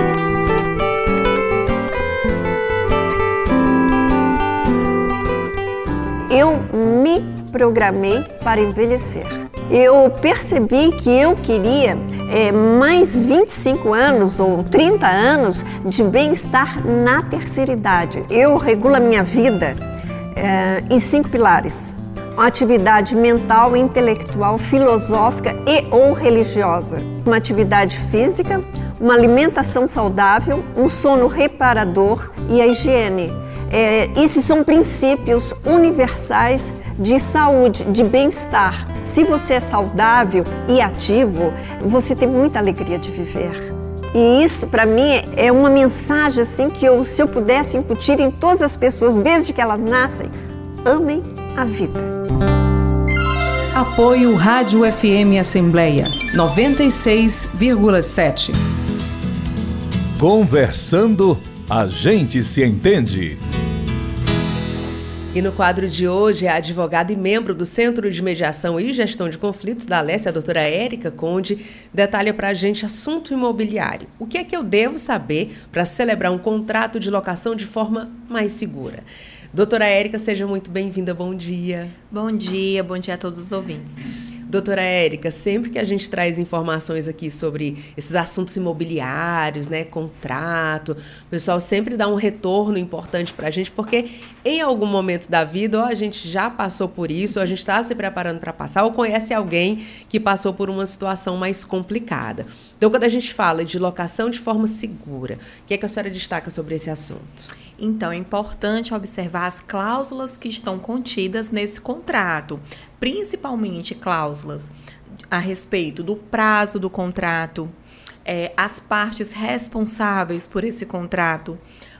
Eu me programei para envelhecer. Eu percebi que eu queria é, mais 25 anos ou 30 anos de bem-estar na terceira idade. Eu regulo a minha vida é, em cinco pilares: uma atividade mental, intelectual, filosófica e ou religiosa, uma atividade física, uma alimentação saudável, um sono reparador e a higiene. É, esses são princípios universais de saúde, de bem-estar. Se você é saudável e ativo, você tem muita alegria de viver. E isso, para mim, é uma mensagem assim que eu, se eu pudesse incutir em todas as pessoas desde que elas nascem, amem a vida.
Apoio Rádio FM Assembleia 96,7.
Conversando, a gente se entende.
E no quadro de hoje, a advogada e membro do Centro de Mediação e Gestão de Conflitos da Alessia, a doutora Érica Conde, detalha para a gente assunto imobiliário. O que é que eu devo saber para celebrar um contrato de locação de forma mais segura? Doutora Érica, seja muito bem-vinda. Bom dia.
Bom dia, bom dia a todos os ouvintes.
Doutora Érica, sempre que a gente traz informações aqui sobre esses assuntos imobiliários, né, contrato, o pessoal sempre dá um retorno importante para a gente, porque em algum momento da vida, ou a gente já passou por isso, ou a gente está se preparando para passar, ou conhece alguém que passou por uma situação mais complicada. Então, quando a gente fala de locação de forma segura, o que, é que a senhora destaca sobre esse assunto?
Então, é importante observar as cláusulas que estão contidas nesse contrato, principalmente cláusulas a respeito do prazo do contrato, é, as partes responsáveis por esse contrato,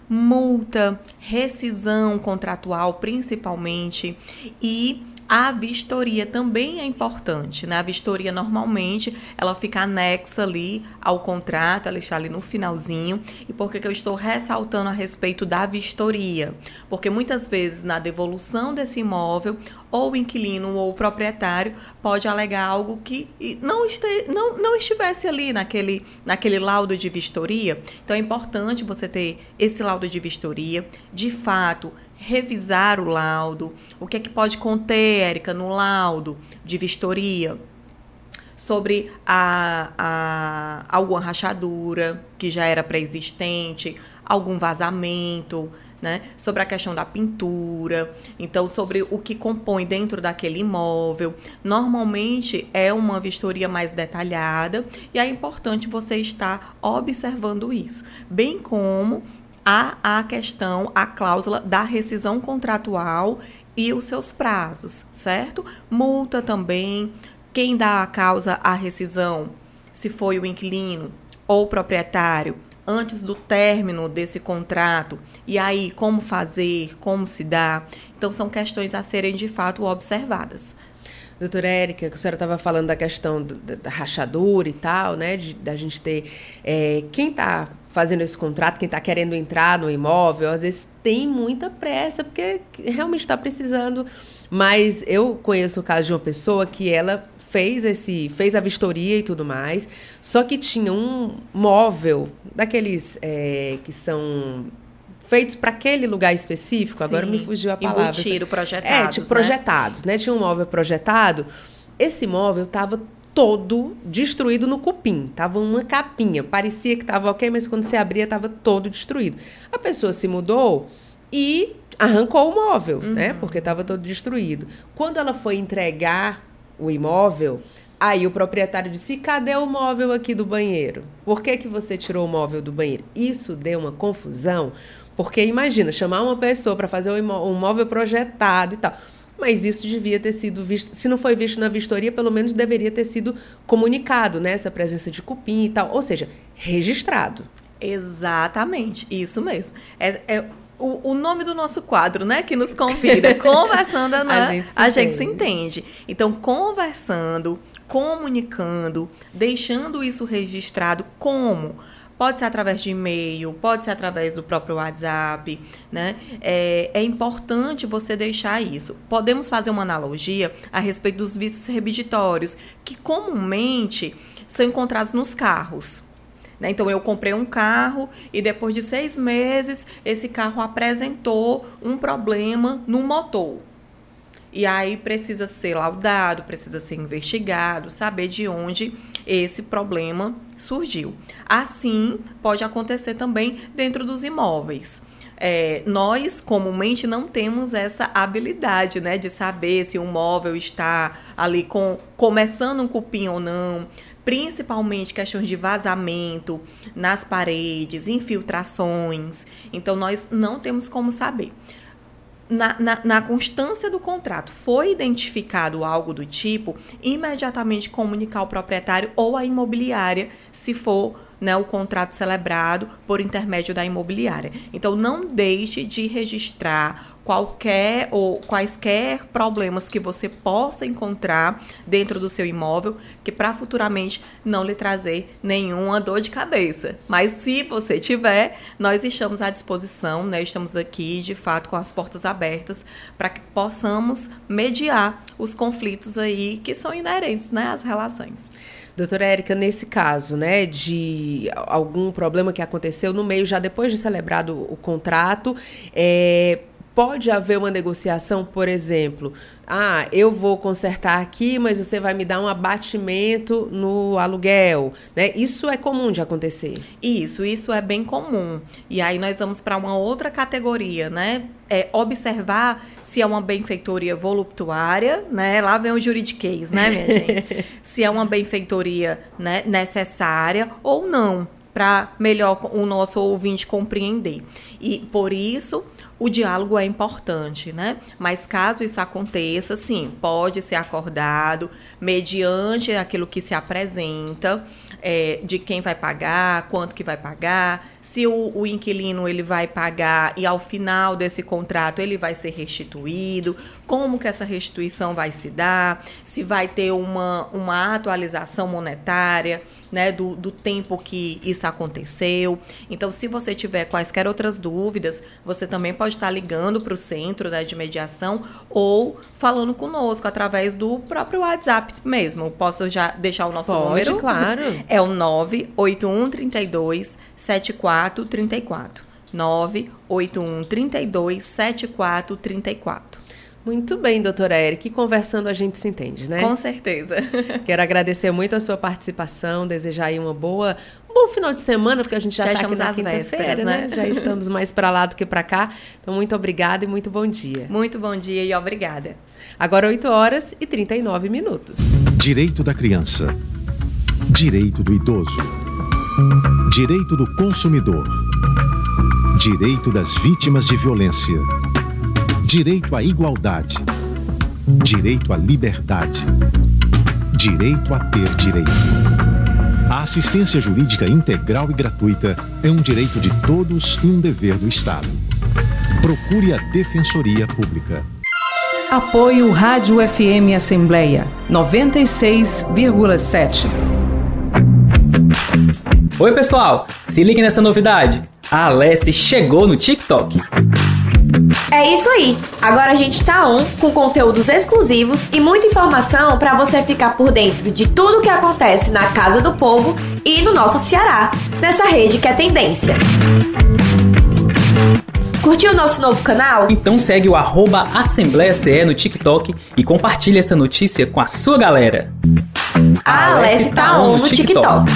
multa, rescisão contratual, principalmente, e a vistoria também é importante, né? A vistoria normalmente ela fica anexa ali ao contrato, ela está ali no finalzinho. E por que, que eu estou ressaltando a respeito da vistoria? Porque muitas vezes na devolução desse imóvel, ou o inquilino ou o proprietário pode alegar algo que não, este, não, não estivesse ali naquele, naquele laudo de vistoria. Então é importante você ter esse laudo de vistoria, de fato, revisar o laudo, o que é que pode conter, Érica, no laudo de vistoria, sobre a, a, alguma rachadura que já era pré-existente, algum vazamento, né? Sobre a questão da pintura, então sobre o que compõe dentro daquele imóvel. Normalmente é uma vistoria mais detalhada e é importante você estar observando isso, bem como há a questão, a cláusula da rescisão contratual e os seus prazos, certo? Multa também. Quem dá a causa à rescisão, se foi o inquilino ou o proprietário, antes do término desse contrato. E aí, como fazer, como se dá? Então, são questões a serem de fato observadas.
Doutora Érica, a senhora estava falando da questão da, da, rachadura e tal, né? De, da gente ter. É, quem está fazendo esse contrato, quem está querendo entrar no imóvel, às vezes tem muita pressa, porque realmente está precisando. Mas eu conheço o caso de uma pessoa que ela fez esse fez a vistoria e tudo mais só que tinha um móvel daqueles é, que são feitos para aquele lugar específico Sim. agora me fugiu a palavra
Embutido, projetados
é tipo, né? projetados né tinha um móvel projetado esse móvel estava todo destruído no cupim. Tava uma capinha. Parecia que estava ok, mas quando você abria, estava todo destruído. A pessoa se mudou e arrancou o móvel, né? uhum. né? Porque estava todo destruído. Quando ela foi entregar o imóvel, aí o proprietário disse: cadê o móvel aqui do banheiro? Por que, que você tirou o móvel do banheiro? Isso deu uma confusão. Porque imagina, chamar uma pessoa para fazer um móvel projetado e tal mas isso devia ter sido visto, se não foi visto na vistoria, pelo menos deveria ter sido comunicado, né? Essa presença de cupim e tal, ou seja, registrado.
Exatamente, isso mesmo. É, é o, o, nome do nosso quadro, né, que nos convida, conversando, né? a, gente a gente se entende. Então, conversando, comunicando, deixando isso registrado como Pode ser através de e-mail, pode ser através do próprio WhatsApp, né? É, é importante você deixar isso. Podemos fazer uma analogia a respeito dos vícios remiditórios, que comumente são encontrados nos carros. Né? Então, eu comprei um carro e depois de seis meses, esse carro apresentou um problema no motor. E aí precisa ser laudado, precisa ser investigado, saber de onde esse problema surgiu. Assim, pode acontecer também dentro dos imóveis. É, nós comumente não temos essa habilidade, né, de saber se um móvel está ali com começando um cupim ou não, principalmente questões de vazamento nas paredes, infiltrações. Então nós não temos como saber na, na, na, constância do contrato foi identificado algo do tipo, imediatamente comunicar ao proprietário ou à imobiliária, se for né, o contrato celebrado por intermédio da imobiliária. Então, não deixe de registrar qualquer ou quaisquer problemas que você possa encontrar dentro do seu imóvel, que para futuramente não lhe trazer nenhuma dor de cabeça. Mas se você tiver, nós estamos à disposição, né? Estamos aqui, de fato, com as portas abertas para que possamos mediar os conflitos aí que são inerentes, né, às relações.
Doutora Érica, nesse caso, né, de algum problema que aconteceu no meio, já depois de celebrado o contrato, é, pode haver uma negociação, por exemplo, ah, eu vou consertar aqui, mas você vai me dar um abatimento no aluguel, né? Isso é comum de acontecer.
Isso, isso é bem comum. E aí nós vamos para uma outra categoria, né? É observar se é uma benfeitoria voluptuária, né? Lá vem o juridiquês, né, minha gente? se é uma benfeitoria né, necessária ou não para melhor o nosso ouvinte compreender. E por isso o diálogo é importante, né? Mas caso isso aconteça, sim, pode ser acordado mediante aquilo que se apresenta, é, de quem vai pagar, quanto que vai pagar, se o, o inquilino ele vai pagar e ao final desse contrato ele vai ser restituído, como que essa restituição vai se dar, se vai ter uma, uma atualização monetária, né, do, do tempo que isso aconteceu. Então, se você tiver quaisquer outras dúvidas, você também pode estar ligando para o centro né, de mediação ou falando conosco através do próprio WhatsApp mesmo. Posso já deixar o nosso
pode,
número?
claro.
É o 98132 7434. 98132 7434.
Muito bem, doutora Eric. Conversando a gente se entende, né?
Com certeza.
Quero agradecer muito a sua participação, desejar aí uma boa, um bom final de semana, porque a gente já,
Já
está aqui na quinta-feira, né?
né?
Já estamos mais para lá do que para cá. Então, muito obrigada e muito bom dia.
Muito bom dia e obrigada.
Agora 8 horas e 39 minutos.
Direito da criança. Direito do idoso. Direito do consumidor. Direito das vítimas de violência. Direito à igualdade. Direito à liberdade. Direito a ter direito. A assistência jurídica integral e gratuita é um direito de todos e um dever do Estado. Procure a Defensoria Pública.
Apoio Rádio FM Assembleia 96,7.
Oi, pessoal! Se ligue nessa novidade. A Alessi chegou no TikTok.
É isso aí. Agora a gente tá on com conteúdos exclusivos e muita informação para você ficar por dentro de tudo que acontece na Casa do Povo e no nosso Ceará, nessa rede que é tendência. Curtiu o nosso novo canal?
Então segue o arroba Assembleia CE no TikTok e compartilhe essa notícia com a sua galera.
A Alessi tá on no TikTok.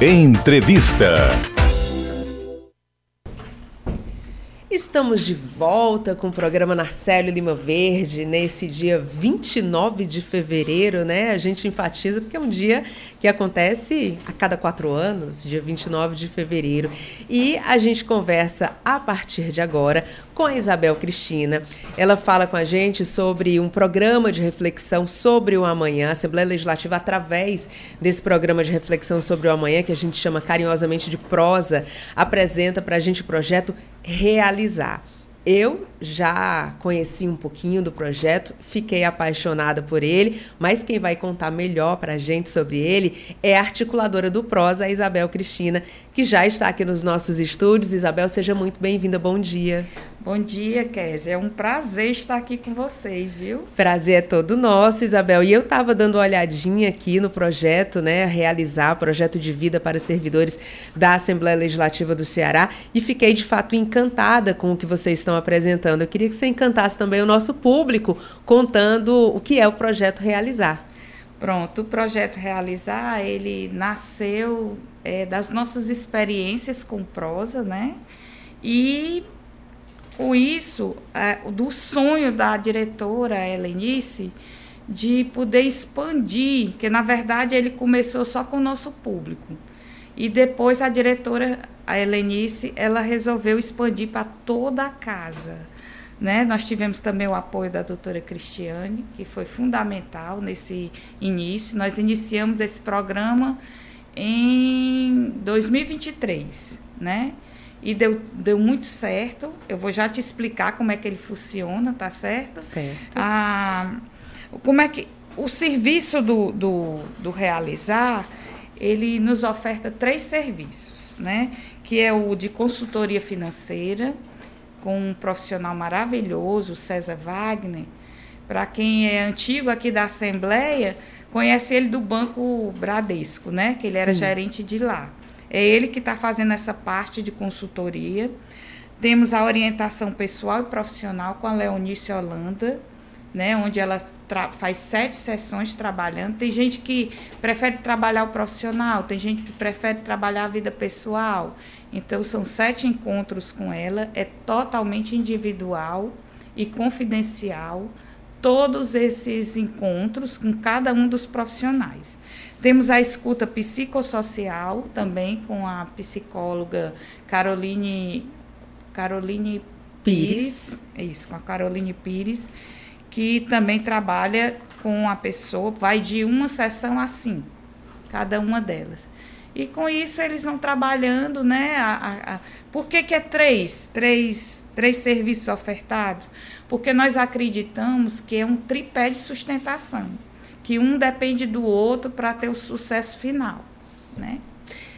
Entrevista.
Estamos de volta com o programa Narcélio Lima Verde nesse dia 29 de fevereiro, né? A gente enfatiza porque é um dia que acontece a cada quatro anos, dia 29 de fevereiro. E a gente conversa a partir de agora com a Isabel Cristina. Ela fala com a gente sobre um programa de reflexão sobre o amanhã, a Assembleia Legislativa, através desse programa de reflexão sobre o amanhã, que a gente chama carinhosamente de prosa, apresenta para a gente o projeto Realizar. Eu já conheci um pouquinho do projeto, fiquei apaixonada por ele, mas quem vai contar melhor para a gente sobre ele é a articuladora do Prosa, a Isabel Cristina, que já está aqui nos nossos estúdios. Isabel, seja muito bem-vinda, bom dia.
Bom dia, Kézia. É um prazer estar aqui com vocês, viu?
Prazer é todo nosso, Isabel. E eu estava dando uma olhadinha aqui no projeto, né, realizar projeto de vida para servidores da Assembleia Legislativa do Ceará e fiquei de fato encantada com o que vocês estão apresentando. Eu queria que você encantasse também o nosso público contando o que é o projeto Realizar.
Pronto, o projeto Realizar, ele nasceu é, das nossas experiências com prosa, né? E com isso, é, do sonho da diretora Helenice de poder expandir, que na verdade ele começou só com o nosso público. E depois a diretora, a Helenice, ela resolveu expandir para toda a casa. Né? Nós tivemos também o apoio da doutora Cristiane, que foi fundamental nesse início. Nós iniciamos esse programa em 2023, né? E deu, deu muito certo. Eu vou já te explicar como é que ele funciona, tá certo?
Certo.
Ah, como é que o serviço do, do, do realizar ele nos oferta três serviços, né? Que é o de consultoria financeira com um profissional maravilhoso, César Wagner. Para quem é antigo aqui da Assembleia, conhece ele do Banco Bradesco, né? Que ele era
Sim.
gerente de lá. É ele que está fazendo essa parte de consultoria. Temos a orientação pessoal e profissional com a Leonice Holanda, né, onde ela faz sete sessões trabalhando. Tem gente que prefere trabalhar o profissional, tem gente que prefere trabalhar a vida pessoal. Então, são sete encontros com ela, é totalmente individual e confidencial. Todos esses encontros com cada um dos profissionais. Temos a escuta psicossocial também com a psicóloga Caroline Caroline Pires, é isso, com a Caroline Pires, que também trabalha com a pessoa, vai de uma sessão a cinco, cada uma delas. E com isso eles vão trabalhando, né? A, a, a, por que, que é três? Três, três serviços ofertados? Porque nós acreditamos que é um tripé de sustentação, que um depende do outro para ter o sucesso final, né?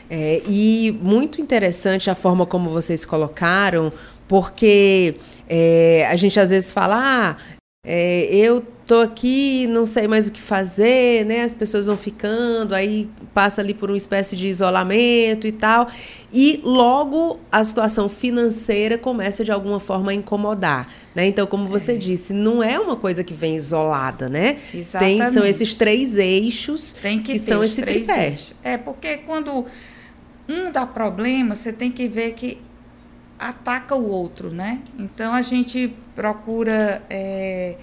É, e muito interessante a forma como vocês colocaram, porque é, a gente às vezes fala, ah, é, eu tô aqui, não sei mais o que fazer, né? As pessoas vão ficando, aí passa ali por uma espécie de isolamento e tal, e logo a situação financeira começa de alguma forma a incomodar, né? Então, como você é. disse, não é uma coisa que vem isolada, né?
Exatamente.
Tem, são esses três eixos
Tem que,
que são esse tripé.
Eixos. É, porque quando um dá problema, você tem que ver que ataca o outro, né? Então a gente procura é,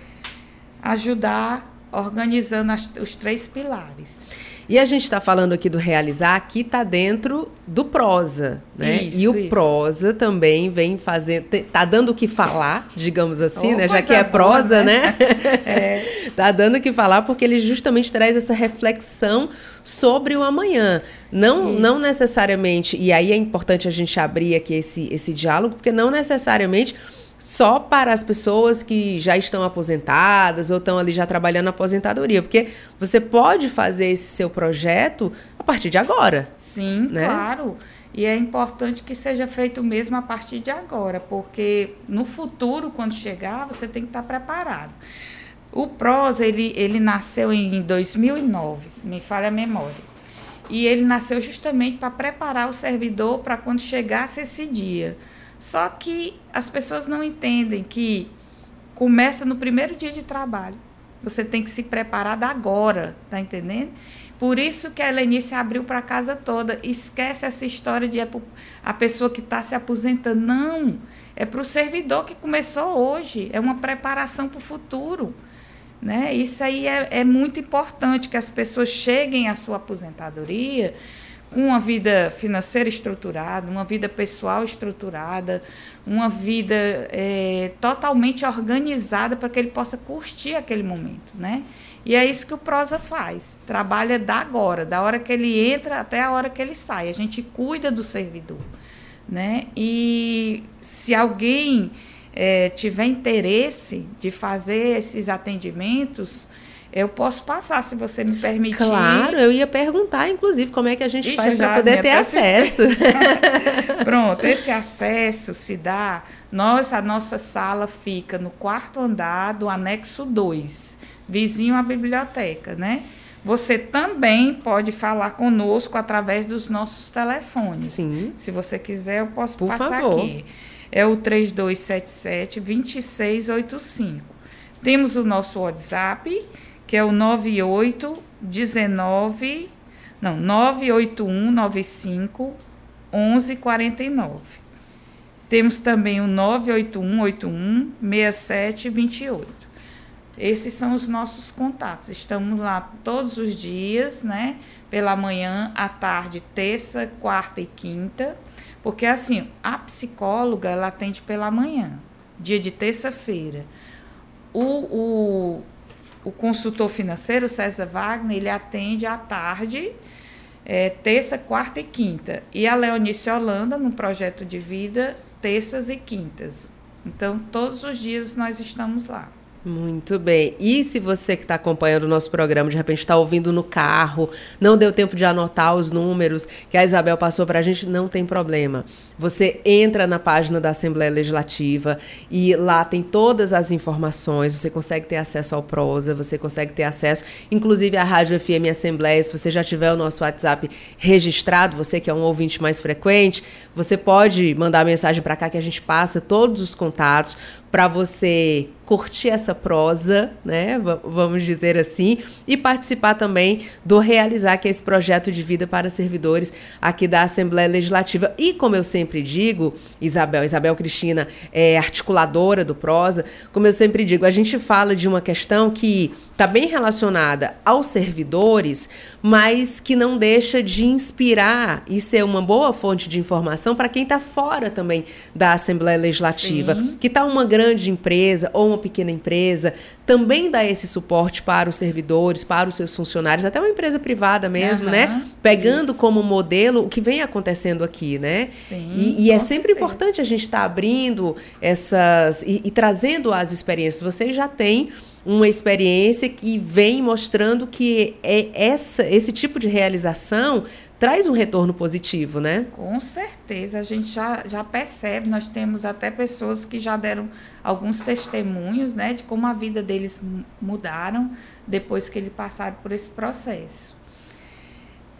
ajudar organizando as, os três pilares.
E a gente está falando aqui do realizar, aqui está dentro do prosa, né?
Isso,
e o
isso.
prosa também vem fazendo, tá dando o que falar, digamos assim,
Oh,
né? Já que é
boa,
prosa,
né?
né?
É.
tá dando o que falar porque ele justamente traz essa reflexão sobre o amanhã. Não,
Isso.
não necessariamente, e aí é importante a gente abrir aqui esse, esse diálogo, porque não necessariamente só para as pessoas que já estão aposentadas ou estão ali já trabalhando na aposentadoria, porque você pode fazer esse seu projeto a partir de agora.
Sim,
né?
claro. E é importante que seja feito mesmo a partir de agora, porque no futuro, quando chegar, você tem que estar preparado. O PROS, ele, ele nasceu em 2009, se me falha a memória. E ele nasceu justamente para preparar o servidor para quando chegasse esse dia. Só que as pessoas não entendem que começa no primeiro dia de trabalho. Você tem que se preparar da agora, tá entendendo? Por isso que a Helenice abriu para a casa toda. Esquece essa história de a pessoa que está se aposentando. Não, é para o servidor que começou hoje. É uma preparação para o futuro. Né? Isso aí é, é muito importante que as pessoas cheguem à sua aposentadoria com uma vida financeira estruturada, uma vida pessoal estruturada, uma vida eh, totalmente organizada para que ele possa curtir aquele momento, né? E é isso que o Prosa faz. Trabalha da agora, da hora que ele entra até a hora que ele sai. A gente cuida do servidor, né? E se alguém eh, tiver interesse de fazer esses atendimentos, eu posso passar, se você me permitir.
Claro, eu ia perguntar, inclusive, como é que a gente
Ixi,
faz para poder ter acesso.
Pronto, esse acesso se dá. Nós, a nossa sala fica no quarto andar do anexo 2, vizinho à biblioteca, né? Você também pode falar conosco através dos nossos telefones.
Sim.
Se você quiser, eu posso
Por
passar
favor.
aqui. É o 3277 2685. Temos o nosso WhatsApp, que é o 98 19 não, 981 95 1149. Temos também o 981 81 6728. Esses são os nossos contatos. Estamos lá todos os dias, né? Pela manhã, à tarde, terça, quarta e quinta. Porque, assim, a psicóloga, ela atende pela manhã, dia de terça-feira. O, o, o consultor financeiro, César Wagner, ele atende à tarde, é, terça, quarta e quinta. E a Leonice Holanda, no projeto de vida, terças e quintas. Então, todos os dias nós estamos lá.
Muito bem. E se você que está acompanhando o nosso programa, de repente está ouvindo no carro, não deu tempo de anotar os números que a Isabel passou para a gente, não tem problema. Você entra na página da Assembleia Legislativa e lá tem todas as informações, você consegue ter acesso ao Prosa, você consegue ter acesso, inclusive à Rádio FM Assembleia, se você já tiver o nosso WhatsApp registrado, você que é um ouvinte mais frequente, você pode mandar mensagem para cá que a gente passa todos os contatos para você curtir essa prosa, né? Vamos dizer assim, e participar também do realizar que é esse projeto de vida para servidores aqui da Assembleia Legislativa. E como eu sempre digo, Isabel, Isabel Cristina é articuladora do prosa, como eu sempre digo, a gente fala de uma questão que está bem relacionada aos servidores, mas que não deixa de inspirar e ser uma boa fonte de informação para quem está fora também da Assembleia Legislativa, Sim. que está uma grande empresa ou uma pequena empresa, também dá esse suporte para os servidores, para os seus funcionários, até uma empresa privada mesmo, uhum, né? Pegando isso. como modelo o que vem acontecendo aqui, né? Sim, e, e é sempre certeza. importante a gente estar tá abrindo essas e, e trazendo as experiências. Vocês já têm uma experiência que vem mostrando que é essa, esse tipo de realização traz um retorno positivo, né?
Com certeza, a gente já, já percebe, nós temos até pessoas que já deram alguns testemunhos, né, de como a vida deles mudaram depois que eles passaram por esse processo.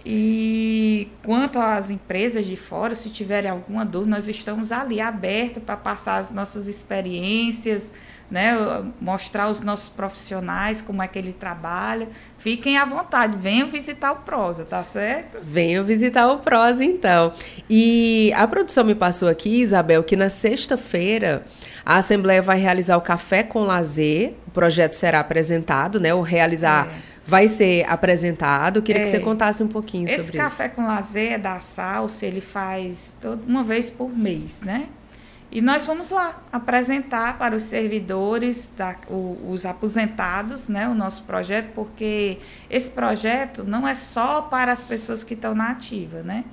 E quanto às empresas de fora, se tiverem alguma dúvida, nós estamos ali abertos para passar as nossas experiências, né, mostrar os nossos profissionais como é que ele trabalha. Fiquem à vontade, venham visitar o Prosa, tá certo?
Venham visitar o Prosa, então. E a produção me passou aqui, Isabel, que na sexta-feira a Assembleia vai realizar o Café com Lazer. O projeto será apresentado, né? O realizar. É vai ser apresentado. Queria é, que você contasse um pouquinho sobre
isso. Esse café com lazer é da Salsa, ele faz todo, uma vez por mês, né? E nós fomos lá apresentar para os servidores, da, o, os aposentados, né, o nosso projeto, porque esse projeto não é só para as pessoas que estão na ativa, né?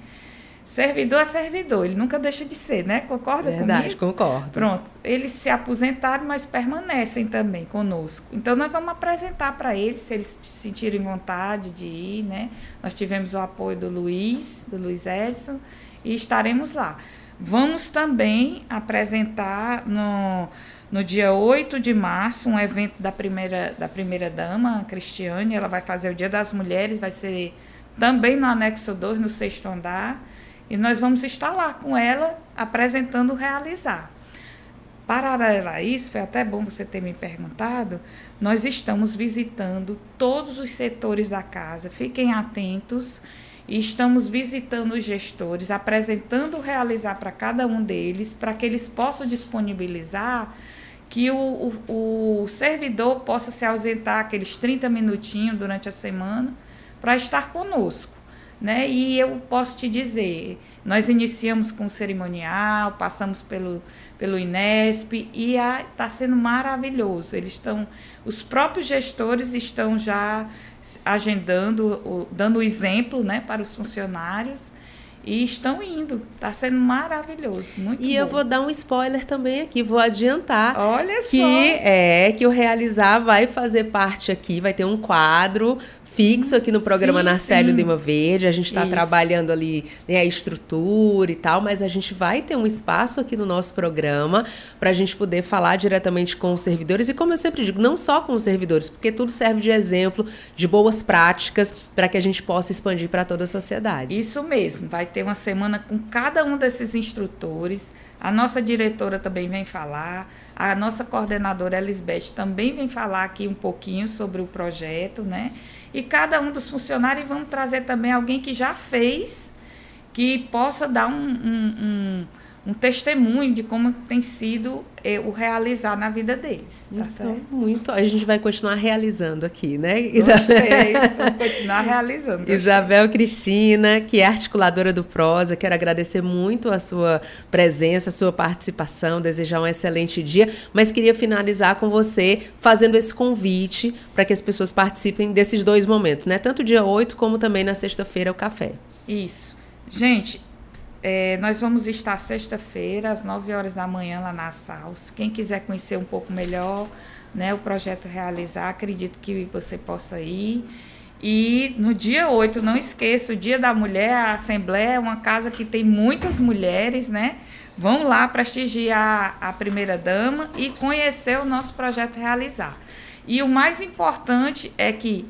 Servidor é servidor, ele nunca deixa de ser, né? Concorda
Verdade,
comigo?
concordo.
Pronto. Eles se aposentaram, mas permanecem também conosco. Então, nós vamos apresentar para eles, se eles sentirem vontade de ir, né? Nós tivemos o apoio do Luiz, do Luiz Edson, e estaremos lá. Vamos também apresentar no, no dia 8 de março um evento da primeira, da primeira dama, a Cristiane. Ela vai fazer o Dia das Mulheres, vai ser também no anexo 2, no sexto andar. E nós vamos estar lá com ela apresentando o realizar. Paralelo a isso, foi até bom você ter me perguntado, nós estamos visitando todos os setores da casa. Fiquem atentos e estamos visitando os gestores, apresentando o realizar para cada um deles, para que eles possam disponibilizar que o, o, o, servidor possa se ausentar aqueles 30 minutinhos durante a semana para estar conosco. Né? E eu posso te dizer, nós iniciamos com o cerimonial, passamos pelo, pelo Inesp e está sendo maravilhoso. Eles estão, os próprios gestores estão já agendando, dando exemplo né, para os funcionários e estão indo. Está sendo maravilhoso, muito
E
bom.
eu vou dar um spoiler também aqui, vou adiantar.
Olha
que
só.
é que o realizar vai fazer parte aqui, vai ter um quadro fixo aqui no programa sim, Narcélio sim. Lima Verde. A gente está trabalhando ali né, a estrutura e tal, mas a gente vai ter um espaço aqui no nosso programa para a gente poder falar diretamente com os servidores. E como eu sempre digo, não só com os servidores, porque tudo serve de exemplo, de boas práticas, para que a gente possa expandir para toda a sociedade.
Isso mesmo. Vai ter uma semana com cada um desses instrutores. A nossa diretora também vem falar. A nossa coordenadora Elisbeth também vem falar aqui um pouquinho sobre o projeto, né? E cada um dos funcionários vamos trazer também alguém que já fez, que possa dar um, um, um um testemunho de como tem sido eh, o realizar na vida deles. Tá então, certo?
muito. A gente vai continuar realizando aqui, né?
Gostei, vamos continuar realizando. Gostei.
Isabel Cristina, que é articuladora do Prosa, quero agradecer muito a sua presença, a sua participação, desejar um excelente dia, mas queria finalizar com você fazendo esse convite para que as pessoas participem desses dois momentos, né? Tanto dia 8 como também na sexta-feira o café.
Isso. Gente, é, nós vamos estar sexta-feira, às 9 horas da manhã, lá na SAUS. Quem quiser conhecer um pouco melhor né, o projeto realizar, acredito que você possa ir. E no dia 8, não esqueça, o Dia da Mulher, a Assembleia é uma casa que tem muitas mulheres, né? Vão lá prestigiar a primeira dama e conhecer o nosso projeto realizar. E o mais importante é que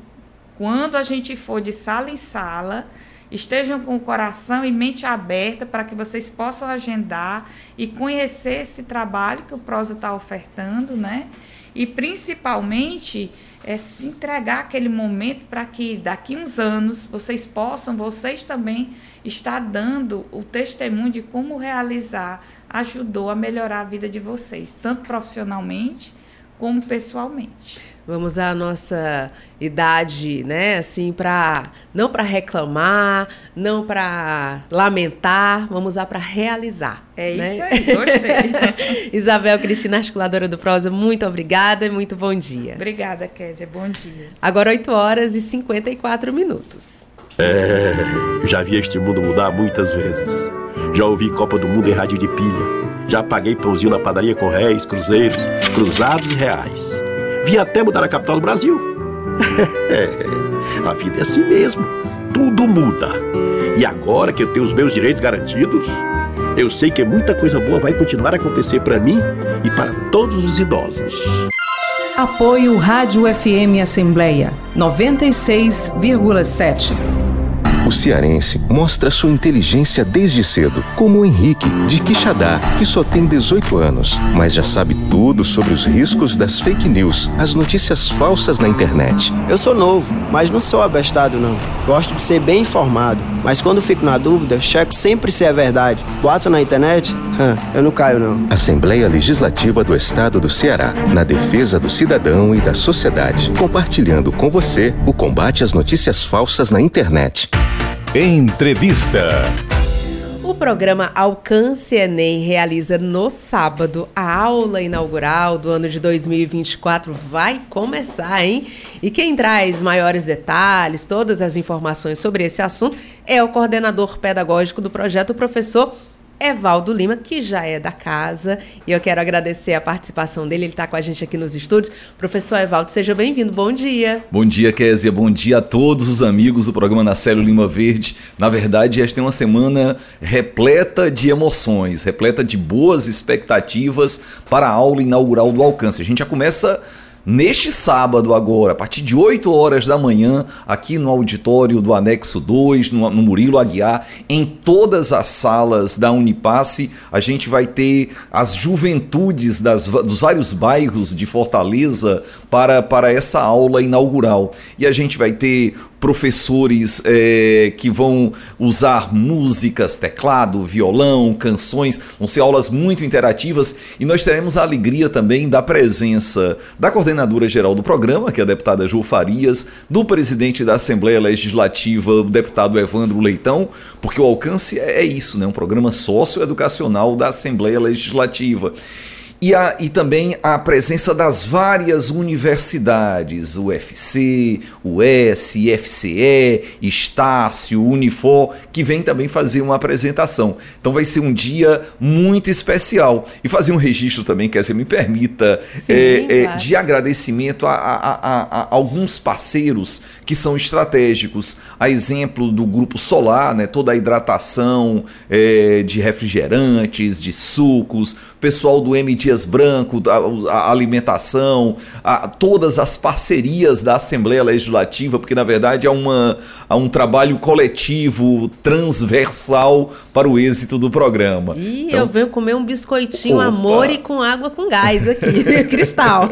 quando a gente for de sala em sala, estejam com o coração e mente aberta para que vocês possam agendar e conhecer esse trabalho que o Prosa está ofertando, né? E principalmente é se entregar aquele momento para que daqui uns anos vocês possam, vocês também, estar dando o testemunho de como realizar ajudou a melhorar a vida de vocês, tanto profissionalmente como pessoalmente.
Vamos à nossa idade, né? Assim, para não para reclamar, não para lamentar, vamos usar para realizar.
É
né?
isso aí, gostei.
Isabel Cristina, articuladora do Prosa, muito obrigada e muito bom dia.
Obrigada, Kézia, bom dia.
Agora 8 horas e 54 minutos.
É, já vi este mundo mudar muitas vezes. Já ouvi Copa do Mundo em rádio de pilha. Já paguei pãozinho na padaria com réis, cruzeiros, cruzados e reais. Vim até mudar a capital do Brasil. a vida é assim mesmo. Tudo muda. E agora que eu tenho os meus direitos garantidos, eu sei que muita coisa boa vai continuar a acontecer para mim e para todos os idosos.
Apoio Rádio FM Assembleia 96,7.
O cearense mostra sua inteligência desde cedo, como o Henrique, de Quixadá, que só tem 18 anos, mas já sabe tudo sobre os riscos das fake news, as notícias falsas na internet.
Eu sou novo, mas não sou abestado não. Gosto de ser bem informado, mas quando fico na dúvida, checo sempre se é verdade. Boato na internet? Hum, eu não caio não.
Assembleia Legislativa do Estado do Ceará, na defesa do cidadão e da sociedade, compartilhando com você o combate às notícias falsas na internet.
Entrevista.
O programa Alcance Enem realiza no sábado a aula inaugural do ano de 2024. Vai começar, hein? E quem traz maiores detalhes, todas as informações sobre esse assunto é o coordenador pedagógico do projeto, o professor Evaldo Lima, que já é da casa, e eu quero agradecer a participação dele, ele está com a gente aqui nos estúdios. Professor Evaldo, seja bem-vindo, bom dia.
Bom dia, Késia, bom dia a todos os amigos do programa Nacélio Lima Verde. Na verdade, esta é uma semana repleta de emoções, repleta de boas expectativas para a aula inaugural do Alcance. A gente já começa neste sábado agora, a partir de 8 horas da manhã, aqui no auditório do Anexo 2, no, no Murilo Aguiar, em todas as salas da Unipasse, a gente vai ter as juventudes das, dos vários bairros de Fortaleza para, para essa aula inaugural. E a gente vai ter professores é, que vão usar músicas, teclado, violão, canções, vão ser aulas muito interativas e nós teremos a alegria também da presença da coordenadora geral do programa, que é a deputada Ju Farias, do presidente da Assembleia Legislativa, o deputado Evandro Leitão, porque o alcance é isso, né? um programa socioeducacional da Assembleia Legislativa. E, a, e também a presença das várias universidades, o UFC, o S, IFCE, Estácio, Unifor, que vem também fazer uma apresentação. Então vai ser um dia muito especial. E fazer um registro também, que você me permita, Sim, é, claro. é, de agradecimento a, a, a, a, alguns parceiros que são estratégicos. A exemplo do Grupo Solar, né, toda a hidratação é, de refrigerantes, de sucos, pessoal do MD Dias Branco, a, a alimentação, a, todas as parcerias da Assembleia Legislativa, porque na verdade é, uma, é um trabalho coletivo, transversal para o êxito do programa.
E então, eu venho comer um biscoitinho opa. amor e com água com gás aqui, cristal.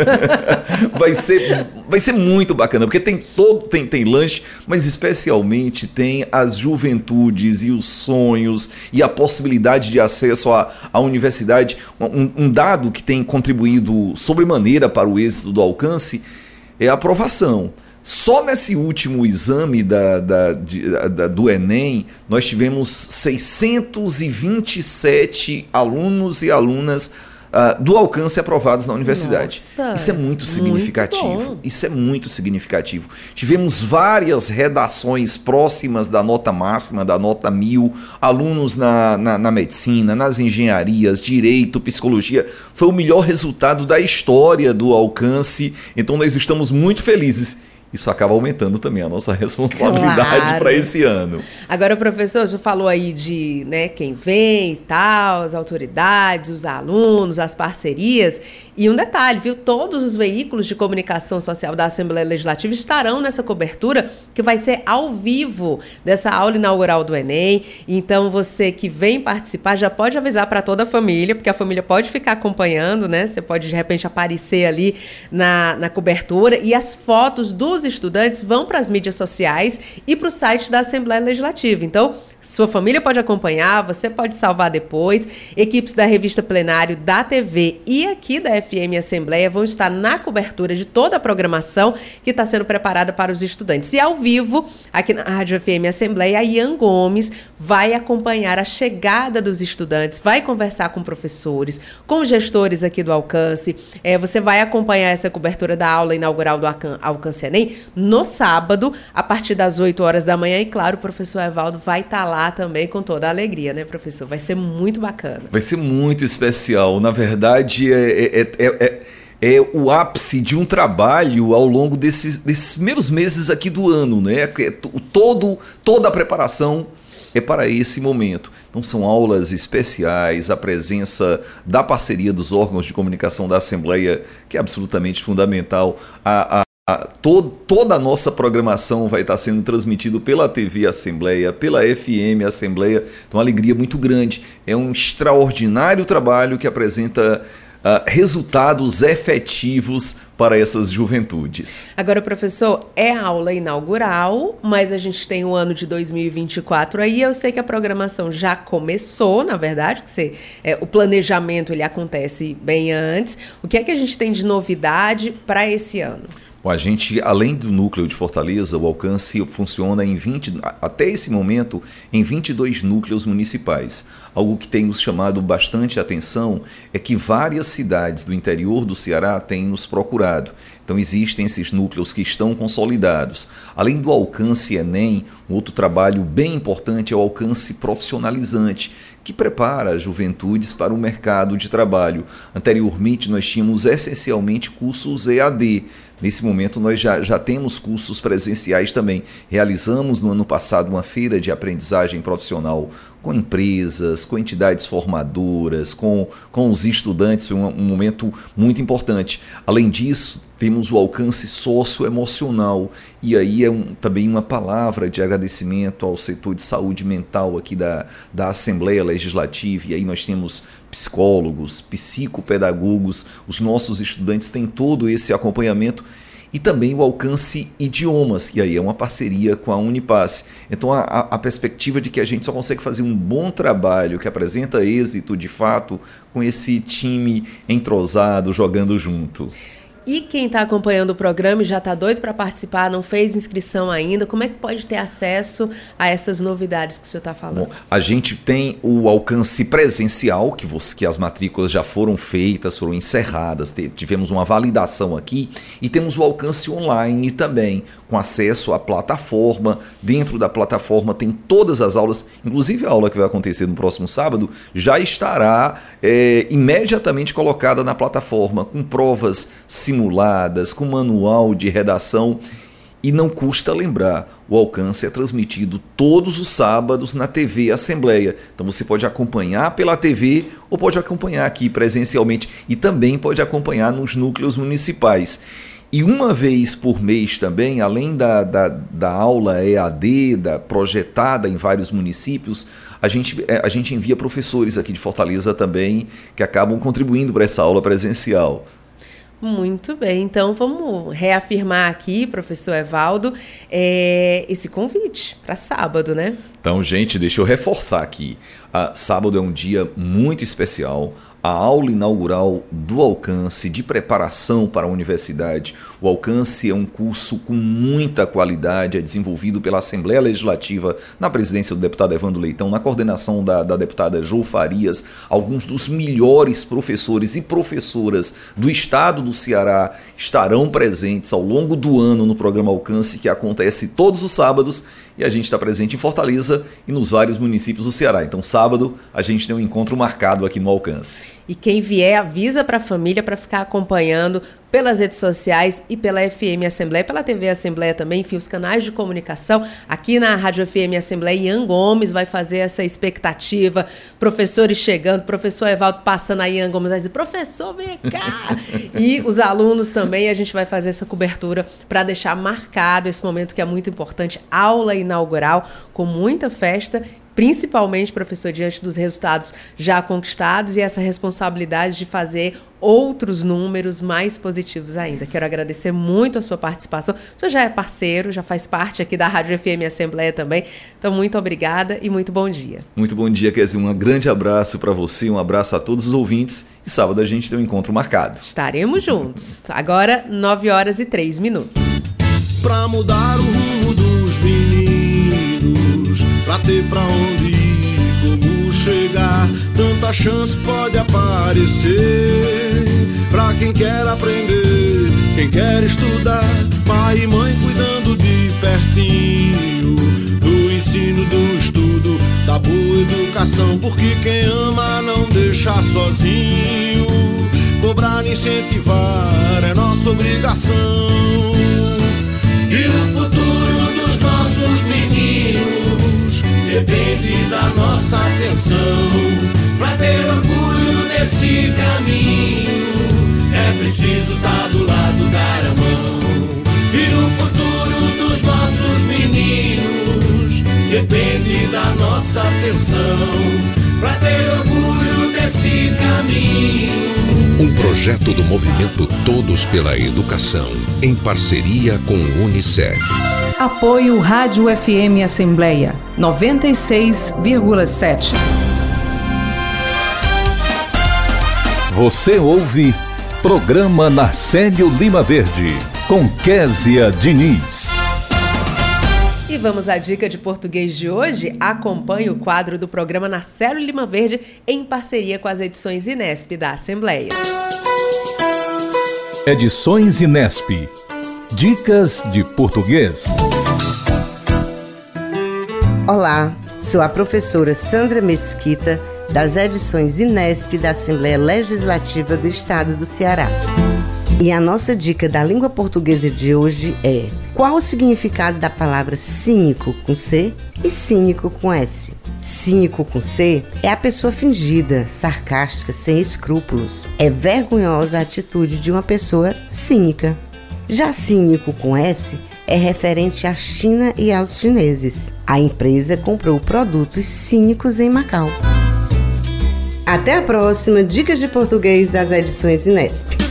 vai ser vai ser muito bacana, porque tem todo tem, tem lanche, mas especialmente tem as juventudes e os sonhos e a possibilidade de acesso à, à universidade. Um, um dado que tem contribuído sobremaneira para o êxito do alcance é a aprovação. Só nesse último exame da, da, de, da, do Enem, nós tivemos 627 alunos e alunas uh, do alcance aprovados na universidade.
Nossa,
Isso é muito significativo.
muito.
Isso é muito significativo. Tivemos várias redações próximas da nota máxima, da nota mil, alunos na, na, na medicina, nas engenharias, direito, psicologia. Foi o melhor resultado da história do alcance. Então nós estamos muito felizes. Isso acaba aumentando também a nossa responsabilidade
Claro.
para esse ano.
Agora, professor, já falou aí de né, quem vem e tal, as autoridades, os alunos, as parcerias. E um detalhe, viu? Todos os veículos de comunicação social da Assembleia Legislativa estarão nessa cobertura que vai ser ao vivo dessa aula inaugural do Enem. Então, você que vem participar já pode avisar para toda a família, porque a família pode ficar acompanhando, né? Você pode, de repente, aparecer ali na, na cobertura. E as fotos dos estudantes vão para as mídias sociais e para o site da Assembleia Legislativa. Então, sua família pode acompanhar, você pode salvar depois. Equipes da revista Plenário, da TV e aqui da FM Assembleia vão estar na cobertura de toda a programação que está sendo preparada para os estudantes. E ao vivo, aqui na Rádio FM Assembleia, a Ian Gomes vai acompanhar a chegada dos estudantes, vai conversar com professores, com gestores aqui do Alcance. É, você vai acompanhar essa cobertura da aula inaugural do Alcan- Alcance Enem no sábado, a partir das 8 horas da manhã. E claro, o professor Evaldo vai estar lá também com toda a alegria, né, professor? Vai ser muito bacana.
Vai ser muito especial. Na verdade, é, é, é, é- é o ápice de um trabalho ao longo desses, desses primeiros meses aqui do ano, né? É to- Todo, toda a preparação é para esse momento. Então são aulas especiais, a presença da parceria dos órgãos de comunicação da Assembleia, que é absolutamente fundamental. A, a- a- to- toda a nossa programação vai estar sendo transmitido pela TV Assembleia, pela FM Assembleia. Então, uma alegria muito grande. É um extraordinário trabalho que apresenta resultados efetivos para essas juventudes.
Agora, professor, é a aula inaugural, mas a gente tem o ano de 2024 aí. Eu sei que a programação já começou, na verdade, que você, é, o planejamento ele acontece bem antes. O que é que a gente tem de novidade para esse ano?
Bom, a gente, além do núcleo de Fortaleza, o alcance funciona em 20, até esse momento, em 22 núcleos municipais. Algo que tem nos chamado bastante atenção é que várias cidades do interior do Ceará têm nos procurado. Então existem esses núcleos que estão consolidados. Além do alcance Enem, um outro trabalho bem importante é o alcance profissionalizante, que prepara as juventudes para o mercado de trabalho. Anteriormente, nós tínhamos essencialmente cursos EAD. Nesse momento, nós já, já temos cursos presenciais também. Realizamos no ano passado uma feira de aprendizagem profissional com empresas, com entidades formadoras, com, com os estudantes. Foi um, um momento muito importante. Além disso, temos o alcance socioemocional. E aí é um, também uma palavra de agradecimento ao setor de saúde mental aqui da, da Assembleia Legislativa. E aí nós temos psicólogos, psicopedagogos, os nossos estudantes têm todo esse acompanhamento. E também o alcance idiomas, e aí é uma parceria com a Unipass. Então a, a, perspectiva de que a gente só consegue fazer um bom trabalho que apresenta êxito de fato com esse time entrosado, jogando junto.
E quem está acompanhando o programa e já está doido para participar, não fez inscrição ainda, como é que pode ter acesso a essas novidades que o senhor está falando?
Bom, a gente tem o alcance presencial, que, você, que as matrículas já foram feitas, foram encerradas, tivemos uma validação aqui, e temos o alcance online também, com acesso à plataforma. Dentro da plataforma tem todas as aulas, inclusive a aula que vai acontecer no próximo sábado, já estará é, imediatamente colocada na plataforma, com provas simuladas, com manual de redação. E não custa lembrar, o alcance é transmitido todos os sábados na TV Assembleia. Então você pode acompanhar pela TV ou pode acompanhar aqui presencialmente e também pode acompanhar nos núcleos municipais. E uma vez por mês também, além da, da, da aula EAD, da projetada em vários municípios, a gente, eh, a gente envia professores aqui de Fortaleza também que acabam contribuindo para essa aula presencial.
Muito bem, então vamos reafirmar aqui, professor Evaldo, é, esse convite para sábado, né?
Então, gente, deixa eu reforçar aqui. Ah, sábado é um dia muito especial a aula inaugural do Alcance, de preparação para a universidade. O Alcance é um curso com muita qualidade, é desenvolvido pela Assembleia Legislativa, na presidência do deputado Evandro Leitão, na coordenação da, da deputada Jo Farias, alguns dos melhores professores e professoras do estado do Ceará estarão presentes ao longo do ano no programa Alcance, que acontece todos os sábados e a gente está presente em Fortaleza e nos vários municípios do Ceará. Então, sábado, a gente tem um encontro marcado aqui no Alcance.
E quem vier, avisa para a família para ficar acompanhando pelas redes sociais e pela FM Assembleia, pela TV Assembleia também, enfim, os canais de comunicação. Aqui na Rádio FM Assembleia, Ian Gomes vai fazer essa expectativa. Professores chegando, professor Evaldo passando aí, Ian Gomes vai dizer, professor, vem cá! e os alunos também, a gente vai fazer essa cobertura para deixar marcado esse momento que é muito importante, aula inaugural, com muita festa principalmente, professor, diante dos resultados já conquistados e essa responsabilidade de fazer outros números mais positivos ainda. Quero agradecer muito a sua participação. O senhor já é parceiro, já faz parte aqui da Rádio FM Assembleia também. Então, muito obrigada e muito bom dia.
Muito bom dia, Kézia. Um grande abraço para você, um abraço a todos os ouvintes. E sábado a gente tem um encontro marcado.
Estaremos juntos. Agora, 9 horas e 3 minutos.
Para mudar o rumo dos pra ter pra onde ir, como chegar, tanta chance pode aparecer. Pra quem quer aprender, quem quer estudar, pai e mãe cuidando de pertinho do ensino, do estudo, da boa educação, porque quem ama não deixa sozinho. Cobrar, incentivar é nossa obrigação. E o futuro depende da nossa atenção. Pra ter orgulho nesse caminho, é preciso estar do lado, dar a mão. E o futuro dos nossos meninos depende da nossa atenção. Pra ter orgulho desse caminho.
Um projeto do movimento Todos pela Educação, em parceria com o Unicef.
Apoio Rádio FM Assembleia 96,7.
Você ouve Programa Narcélio Lima Verde, com Késia Diniz.
E vamos à dica de português de hoje. Acompanhe o quadro do programa Narcélio Lima Verde em parceria com as edições Inesp da Assembleia.
Edições Inesp. Dicas de português.
Olá, sou a professora Sandra Mesquita, das edições Inesp da Assembleia Legislativa do Estado do Ceará. E a nossa dica da língua portuguesa de hoje é: qual o significado da palavra cínico com C e cínico com S? Cínico com C é a pessoa fingida, sarcástica, sem escrúpulos. É vergonhosa a atitude de uma pessoa cínica. Já cínico com S é referente à China e aos chineses. A empresa comprou produtos cínicos em Macau. Até a próxima Dicas de Português das edições Inesp.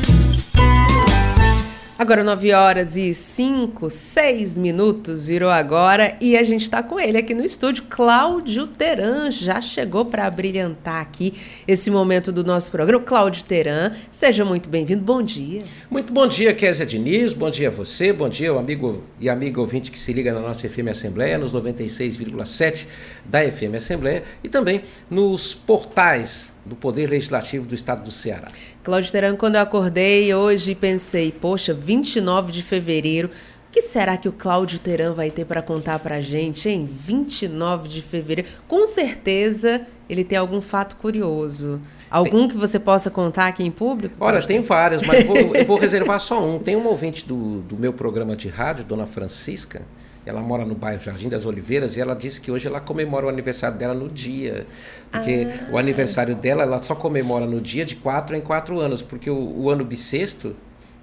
Agora 9 horas e 5, 6 minutos virou agora e a gente está com ele aqui no estúdio. Cláudio Teran já chegou para brilhantar aqui esse momento do nosso programa. Cláudio Teran, seja muito bem-vindo. Bom dia.
Muito bom dia, Kézia Diniz. Bom dia a você. Bom dia, o amigo e amiga ouvinte que se liga na nossa FM Assembleia, nos 96,7 da FM Assembleia e também nos portais do Poder Legislativo do Estado do Ceará.
Cláudio Teran, quando eu acordei hoje pensei, poxa, 29 de fevereiro, o que será que o Cláudio Teran vai ter para contar para a gente, hein? 29 de fevereiro. Com certeza ele tem algum fato curioso. Algum tem... que você possa contar aqui em público?
Olha, tem vários, mas eu vou, eu vou reservar só um. Tem uma ouvinte do, do meu programa de rádio, Dona Francisca, ela mora no bairro Jardim das Oliveiras e ela disse que hoje ela comemora o aniversário dela no dia. Porque ah. o aniversário dela, ela só comemora no dia de quatro em quatro anos, porque o, o ano bissexto,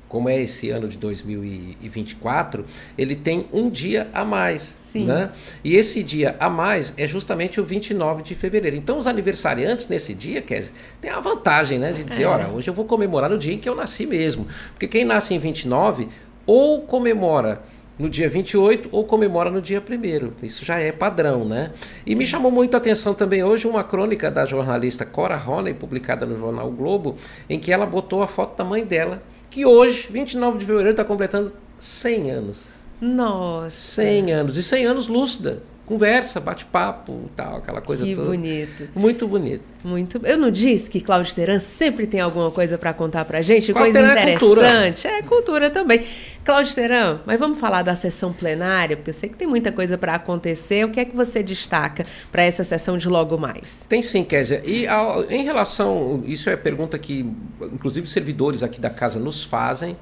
como é esse ano de 2024, ele tem um dia a mais. Sim. Né? E esse dia a mais é justamente o 29 de fevereiro. Então, os aniversariantes nesse dia, Kézia, tem a vantagem né, de dizer: é. olha, hoje eu vou comemorar no dia em que eu nasci mesmo. Porque quem nasce em 29 ou comemora no dia 28 ou comemora no dia 1 Isso já é padrão, né? E me chamou muito a atenção também hoje uma crônica da jornalista Cora Roney, publicada no jornal o Globo, em que ela botou a foto da mãe dela, que hoje, 29 de fevereiro, está completando 100 anos.
Nossa!
100 anos. E 100 anos lúcida conversa, bate-papo, tal, aquela coisa
que
toda.
bonito.
Muito bonito.
Muito. Eu não disse que Cláudio Teran sempre tem alguma coisa para contar pra gente,
Cláudio
coisa
é
interessante. É é cultura também. Cláudio Teran, mas vamos falar da sessão plenária, porque eu sei que tem muita coisa para acontecer. O que é que você destaca para essa sessão de logo mais?
Tem sim, Kézia. E ao, em relação, isso é pergunta que inclusive servidores aqui da casa nos fazem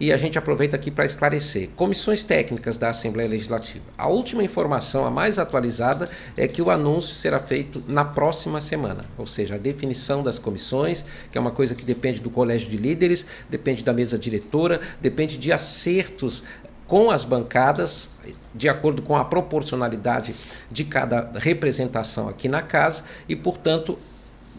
e a gente aproveita aqui para esclarecer. Comissões técnicas da Assembleia Legislativa. A última informação, a mais atualizada, é que o anúncio será feito na próxima semana, ou seja, a definição das comissões, que é uma coisa que depende do colégio de líderes, depende da mesa diretora, depende de acertos com as bancadas, de acordo com a proporcionalidade de cada representação aqui na casa, e, portanto,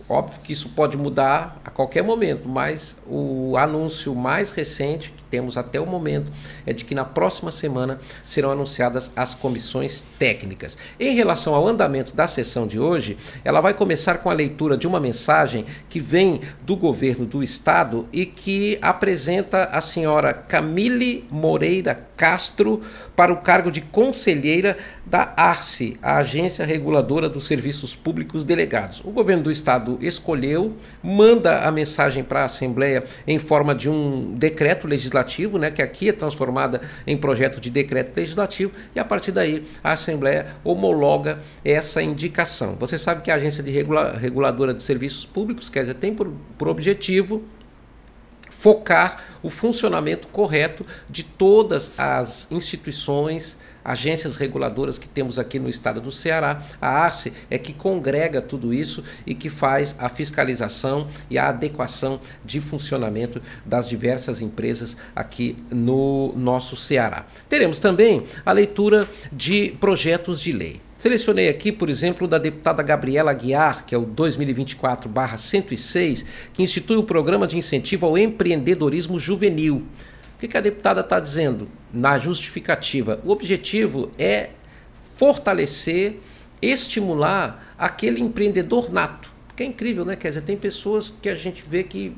Óbvio que isso pode mudar a qualquer momento, mas o anúncio mais recente temos até o momento é de que na próxima semana serão anunciadas as comissões técnicas. Em relação ao andamento da sessão de hoje, ela vai começar com a leitura de uma mensagem que vem do governo do estado e que apresenta a senhora Camille Moreira Castro para o cargo de conselheira da ARCE, a Agência Reguladora dos Serviços Públicos Delegados. O governo do estado escolheu, manda a mensagem para a Assembleia em forma de um decreto legislativo, né, que aqui é transformada em projeto de decreto legislativo, e a partir daí a Assembleia homologa essa indicação. Você sabe que a Agência de Regula Reguladora de Serviços Públicos, quer dizer, tem por, por objetivo focar o funcionamento correto de todas as instituições, agências reguladoras que temos aqui no estado do Ceará. A Arce é que congrega tudo isso e que faz a fiscalização e a adequação de funcionamento das diversas empresas aqui no nosso Ceará. Teremos também a leitura de projetos de lei. Selecionei aqui, por exemplo, da deputada Gabriela Aguiar, que é o 2024-106, que institui o programa de incentivo ao empreendedorismo juvenil. O que, a deputada está dizendo na justificativa? O objetivo é fortalecer, estimular aquele empreendedor nato. Porque é incrível, né? Quer dizer, tem pessoas que a gente vê que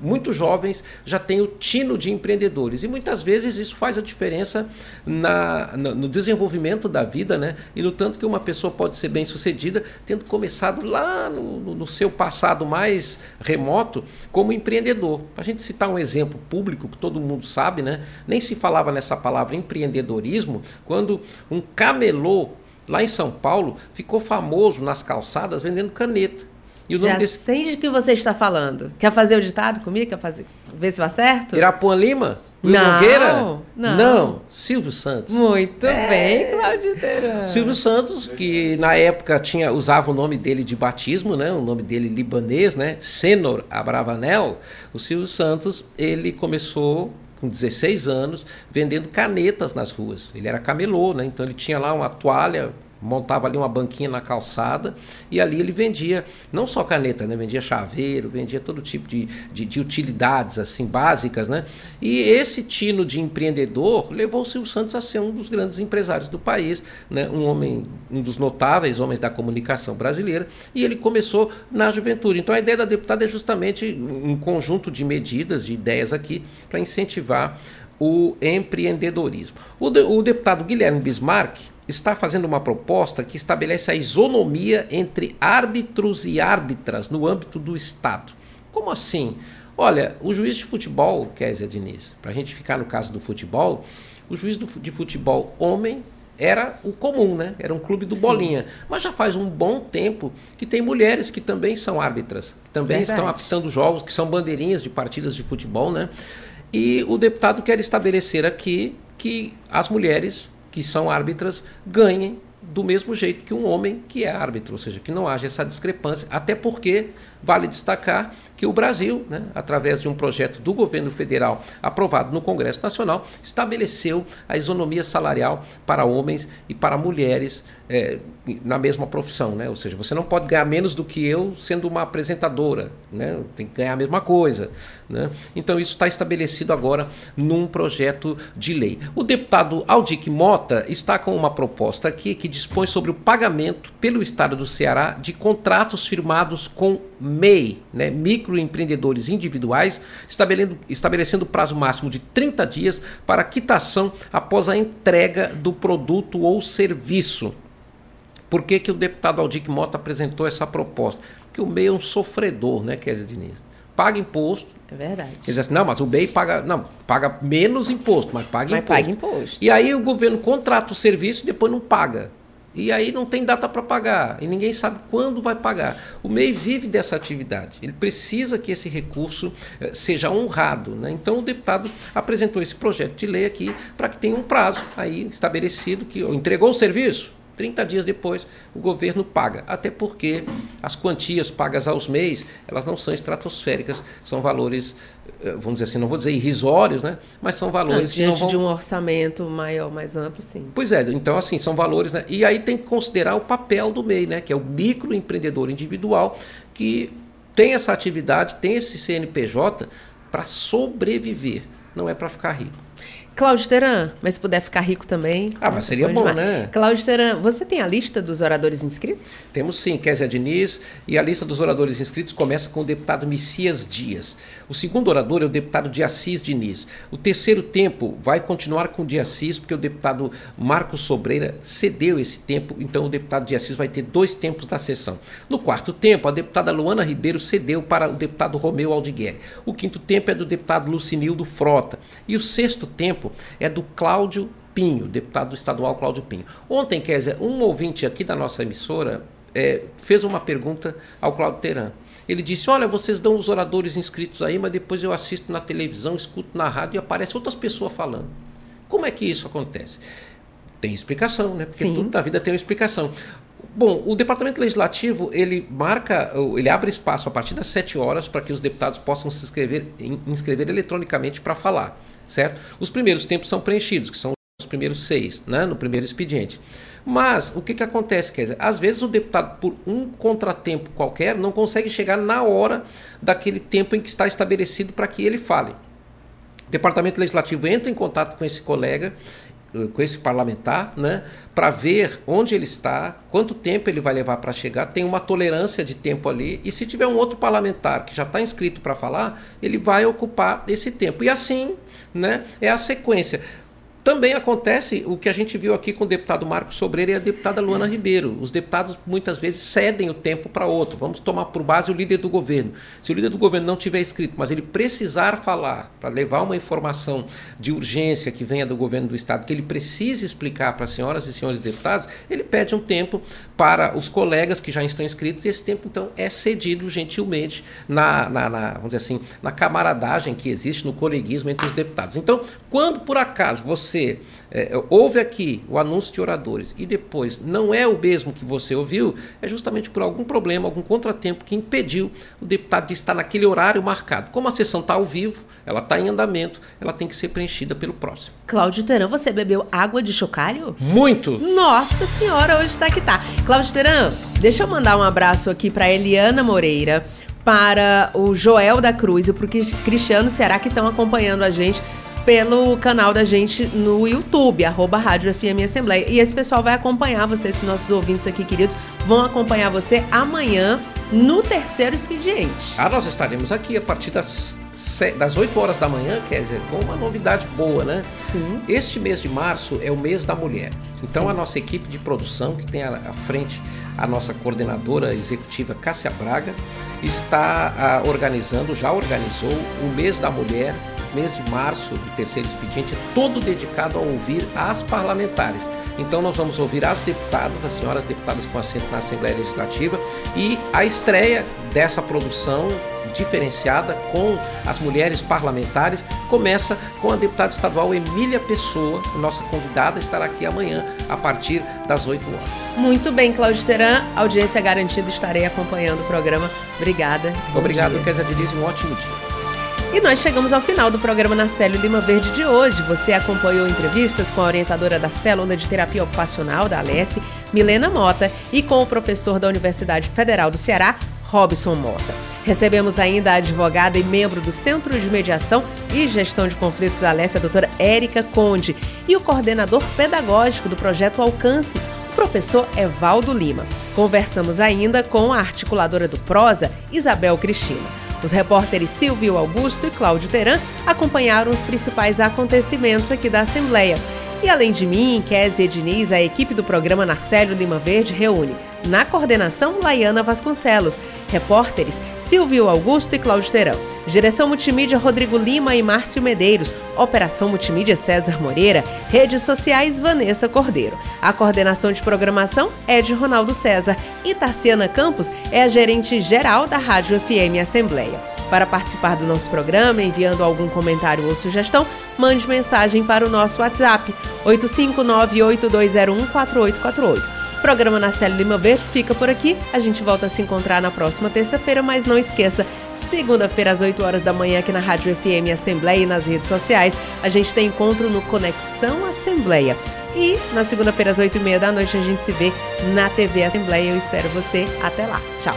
muito jovens já têm o tino de empreendedores e muitas vezes isso faz a diferença na, no desenvolvimento da vida, né? E no tanto que uma pessoa pode ser bem sucedida tendo começado lá no, no seu passado mais remoto como empreendedor. Para a gente citar um exemplo público que todo mundo sabe, né? Nem se falava nessa palavra empreendedorismo quando um camelô lá em São Paulo ficou famoso nas calçadas vendendo caneta.
E o nome Já desse... sei de que você está falando. Quer fazer o ditado comigo? Quer fazer... ver se vai certo?
Irapuã Lima?
Will não,
Nogueira?
Não.
Não. Silvio Santos.
Muito é. bem, Cláudio Teran.
Silvio Santos, que na época tinha, usava o nome dele de batismo, né? O nome dele libanês, né? Senor Abravanel. O Silvio Santos, ele começou com 16 anos vendendo canetas nas ruas. Ele era camelô, né? Então ele tinha lá uma toalha montava ali uma banquinha na calçada e ali ele vendia não só caneta, né? vendia chaveiro, vendia todo tipo de, de, de, utilidades assim básicas, né? E esse tino de empreendedor levou o Silvio Santos a ser um dos grandes empresários do país, né? Um homem, um dos notáveis homens da comunicação brasileira e ele começou na juventude. Então a ideia da deputada é justamente um conjunto de medidas, de ideias aqui para incentivar o empreendedorismo. O, de, o deputado Guilherme Bismarck está fazendo uma proposta que estabelece a isonomia entre árbitros e árbitras no âmbito do Estado. Como assim? Olha, o juiz de futebol, Kézia Diniz, para a gente ficar no caso do futebol, o juiz do, de futebol homem era o comum, né? Era um clube do Sim. Bolinha. Mas já faz um bom tempo que tem mulheres que também são árbitras, que também Verdade. estão apitando jogos, que são bandeirinhas de partidas de futebol, né? E o deputado quer estabelecer aqui que as mulheres que são árbitras ganhem do mesmo jeito que um homem que é árbitro, ou seja, que não haja essa discrepância, até porque vale destacar que o Brasil, né, através de um projeto do governo federal aprovado no Congresso Nacional, estabeleceu a isonomia salarial para homens e para mulheres é, na mesma profissão, né? Ou seja, você não pode ganhar menos do que eu sendo uma apresentadora, né? Tem que ganhar a mesma coisa, né? Então isso está estabelecido agora num projeto de lei. O deputado Aldic Mota está com uma proposta aqui que dispõe sobre o pagamento pelo Estado do Ceará de contratos firmados com MEI, né? microempreendedores individuais, estabelecendo, estabelecendo prazo máximo de 30 dias para quitação após a entrega do produto ou serviço. Por que, que o deputado Aldic Mota apresentou essa proposta? Porque o MEI é um sofredor, né, Kézia Diniz? Paga imposto.
É verdade.
Dizer assim, não, mas o MEI paga, não, paga menos imposto, mas paga
Mas
imposto.
paga imposto.
E aí o governo contrata o serviço e depois não paga. E aí não tem data para pagar. E ninguém sabe quando vai pagar. O MEI vive dessa atividade. Ele precisa que esse recurso eh, seja honrado. Né? Então o deputado apresentou esse projeto de lei aqui para que tenha um prazo aí estabelecido que entregou o serviço. 30 dias depois, o governo paga. Até porque as quantias pagas aos MEIs, elas não são estratosféricas, são valores, eh, vamos dizer assim, não vou dizer irrisórios, né? mas são valores
Ah,
que não vão...
de um orçamento maior, mais amplo, sim.
Pois é, então assim, são valores, né? E aí tem que considerar o papel do MEI, né? Que é o microempreendedor individual que tem essa atividade, tem esse CNPJ para sobreviver, não é para ficar rico.
Cláudio Teran, mas se puder ficar rico também.
Ah, mas seria bom,
demais.
né?
Cláudio Teran, você tem a lista dos oradores inscritos?
Temos sim, Kézia Diniz, e a lista dos oradores inscritos começa com o deputado Messias Dias. O segundo orador é o deputado de Assis Diniz. O terceiro tempo vai continuar com o de Assis, porque o deputado Marcos Sobreira cedeu esse tempo, então o deputado de Assis vai ter dois tempos na sessão. No quarto tempo, a deputada Luana Ribeiro cedeu para o deputado Romeu Aldigueri. O quinto tempo é do deputado Lucinildo Frota. E o sexto tempo é do Cláudio Pinho, deputado estadual Cláudio Pinho. Ontem, Kézia, um ouvinte aqui da nossa emissora eh, fez uma pergunta ao Cláudio Teran. Ele disse: Olha, vocês dão os oradores inscritos aí, mas depois eu assisto na televisão, escuto na rádio e aparecem outras pessoas falando. Como é que isso acontece? Tem explicação, né? Porque
Sim.
tudo na vida tem uma explicação. Bom, o Departamento Legislativo, ele marca, ele abre espaço a partir das 7 horas para que os deputados possam se inscrever, in- inscrever eletronicamente para falar, certo? Os primeiros tempos são preenchidos, que são os primeiros seis, né, no primeiro expediente. Mas o que, que acontece, quer dizer, às vezes o deputado, por um contratempo qualquer, não consegue chegar na hora daquele tempo em que está estabelecido para que ele fale. O Departamento Legislativo entra em contato com esse colega, com esse parlamentar, né, para ver onde ele está, quanto tempo ele vai levar para chegar, tem uma tolerância de tempo ali, e se tiver um outro parlamentar que já está inscrito para falar, ele vai ocupar esse tempo. E assim, né, é a sequência. Também acontece o que a gente viu aqui com o deputado Marcos Sobreira e a deputada Luana Ribeiro. Os deputados muitas vezes cedem o tempo para outro. Vamos tomar por base o líder do governo. Se o líder do governo não tiver escrito, mas ele precisar falar para levar uma informação de urgência que venha do governo do estado, que ele precise explicar para as senhoras e senhores deputados, ele pede um tempo para os colegas que já estão inscritos e esse tempo então é cedido gentilmente na, na, na vamos dizer assim, na camaradagem que existe no coleguismo entre os deputados. Então, quando por acaso você é, ouve aqui o anúncio de oradores e depois não é o mesmo que você ouviu, é justamente por algum problema, algum contratempo que impediu o deputado de estar naquele horário marcado. Como a sessão está ao vivo, ela está em andamento, ela tem que ser preenchida pelo próximo.
Cláudio Teran, você bebeu água de chocalho?
Muito!
Nossa senhora, hoje tá que tá. Cláudio Teran, deixa eu mandar um abraço aqui para Eliana Moreira, para o Joel da Cruz e pro Cris- Cristiano Ceará que estão acompanhando a gente pelo canal da gente no YouTube, arroba Rádio FM Assembleia. E esse pessoal vai acompanhar você, esses nossos ouvintes aqui queridos, vão acompanhar você amanhã no terceiro expediente.
Ah, nós estaremos aqui a partir das, das 8 horas da manhã, quer dizer, com uma novidade boa, né?
Sim.
Este mês de março é o mês da mulher. Então
Sim.
a nossa equipe de produção, que tem à frente a nossa coordenadora executiva Cássia Braga, está ah, organizando, já organizou o mês da mulher, mês de março do terceiro expediente, é todo dedicado a ouvir as parlamentares. Então nós vamos ouvir as deputadas, as senhoras deputadas com assento na Assembleia Legislativa e a estreia dessa produção diferenciada com as mulheres parlamentares. Começa com a deputada estadual Emília Pessoa, nossa convidada, estará aqui amanhã a partir das 8 horas.
Muito bem, Cláudio Teran, audiência garantida, estarei acompanhando o programa. Obrigada.
Obrigado, Kézia Diniz, um ótimo dia.
E nós chegamos ao final do programa na Célula Lima Verde de hoje. Você acompanhou entrevistas com a orientadora da Célula de Terapia Ocupacional da Alesse, Milena Mota, e com o professor da Universidade Federal do Ceará, Robson Mota. Recebemos ainda a advogada e membro do Centro de Mediação e Gestão de Conflitos da Alesse, a doutora Érica Conde, e o coordenador pedagógico do projeto Alcance, o professor Evaldo Lima. Conversamos ainda com a articuladora do Prosa, Isabel Cristina. Os repórteres Silvio Augusto e Cláudio Teran acompanharam os principais acontecimentos aqui da Assembleia. E além de mim, Kézia Diniz, a equipe do programa Narcélio Lima Verde reúne, na coordenação, Laiana Vasconcelos, repórteres Silvio Augusto e Cláudio Terão, direção multimídia Rodrigo Lima e Márcio Medeiros, operação multimídia César Moreira, redes sociais Vanessa Cordeiro. A coordenação de programação é de Ronaldo César e Tarciana Campos é a gerente geral da Rádio FM Assembleia. Para participar do nosso programa, enviando algum comentário ou sugestão, mande mensagem para o nosso WhatsApp 85982014848. O programa na Célia Lima Verde fica por aqui. A gente volta a se encontrar na próxima terça-feira, mas não esqueça, segunda-feira às 8 horas da manhã aqui na Rádio FM Assembleia e nas redes sociais, a gente tem encontro no Conexão Assembleia. E na segunda-feira às 8 e meia da noite a gente se vê na TV Assembleia. Eu espero você. Até lá. Tchau.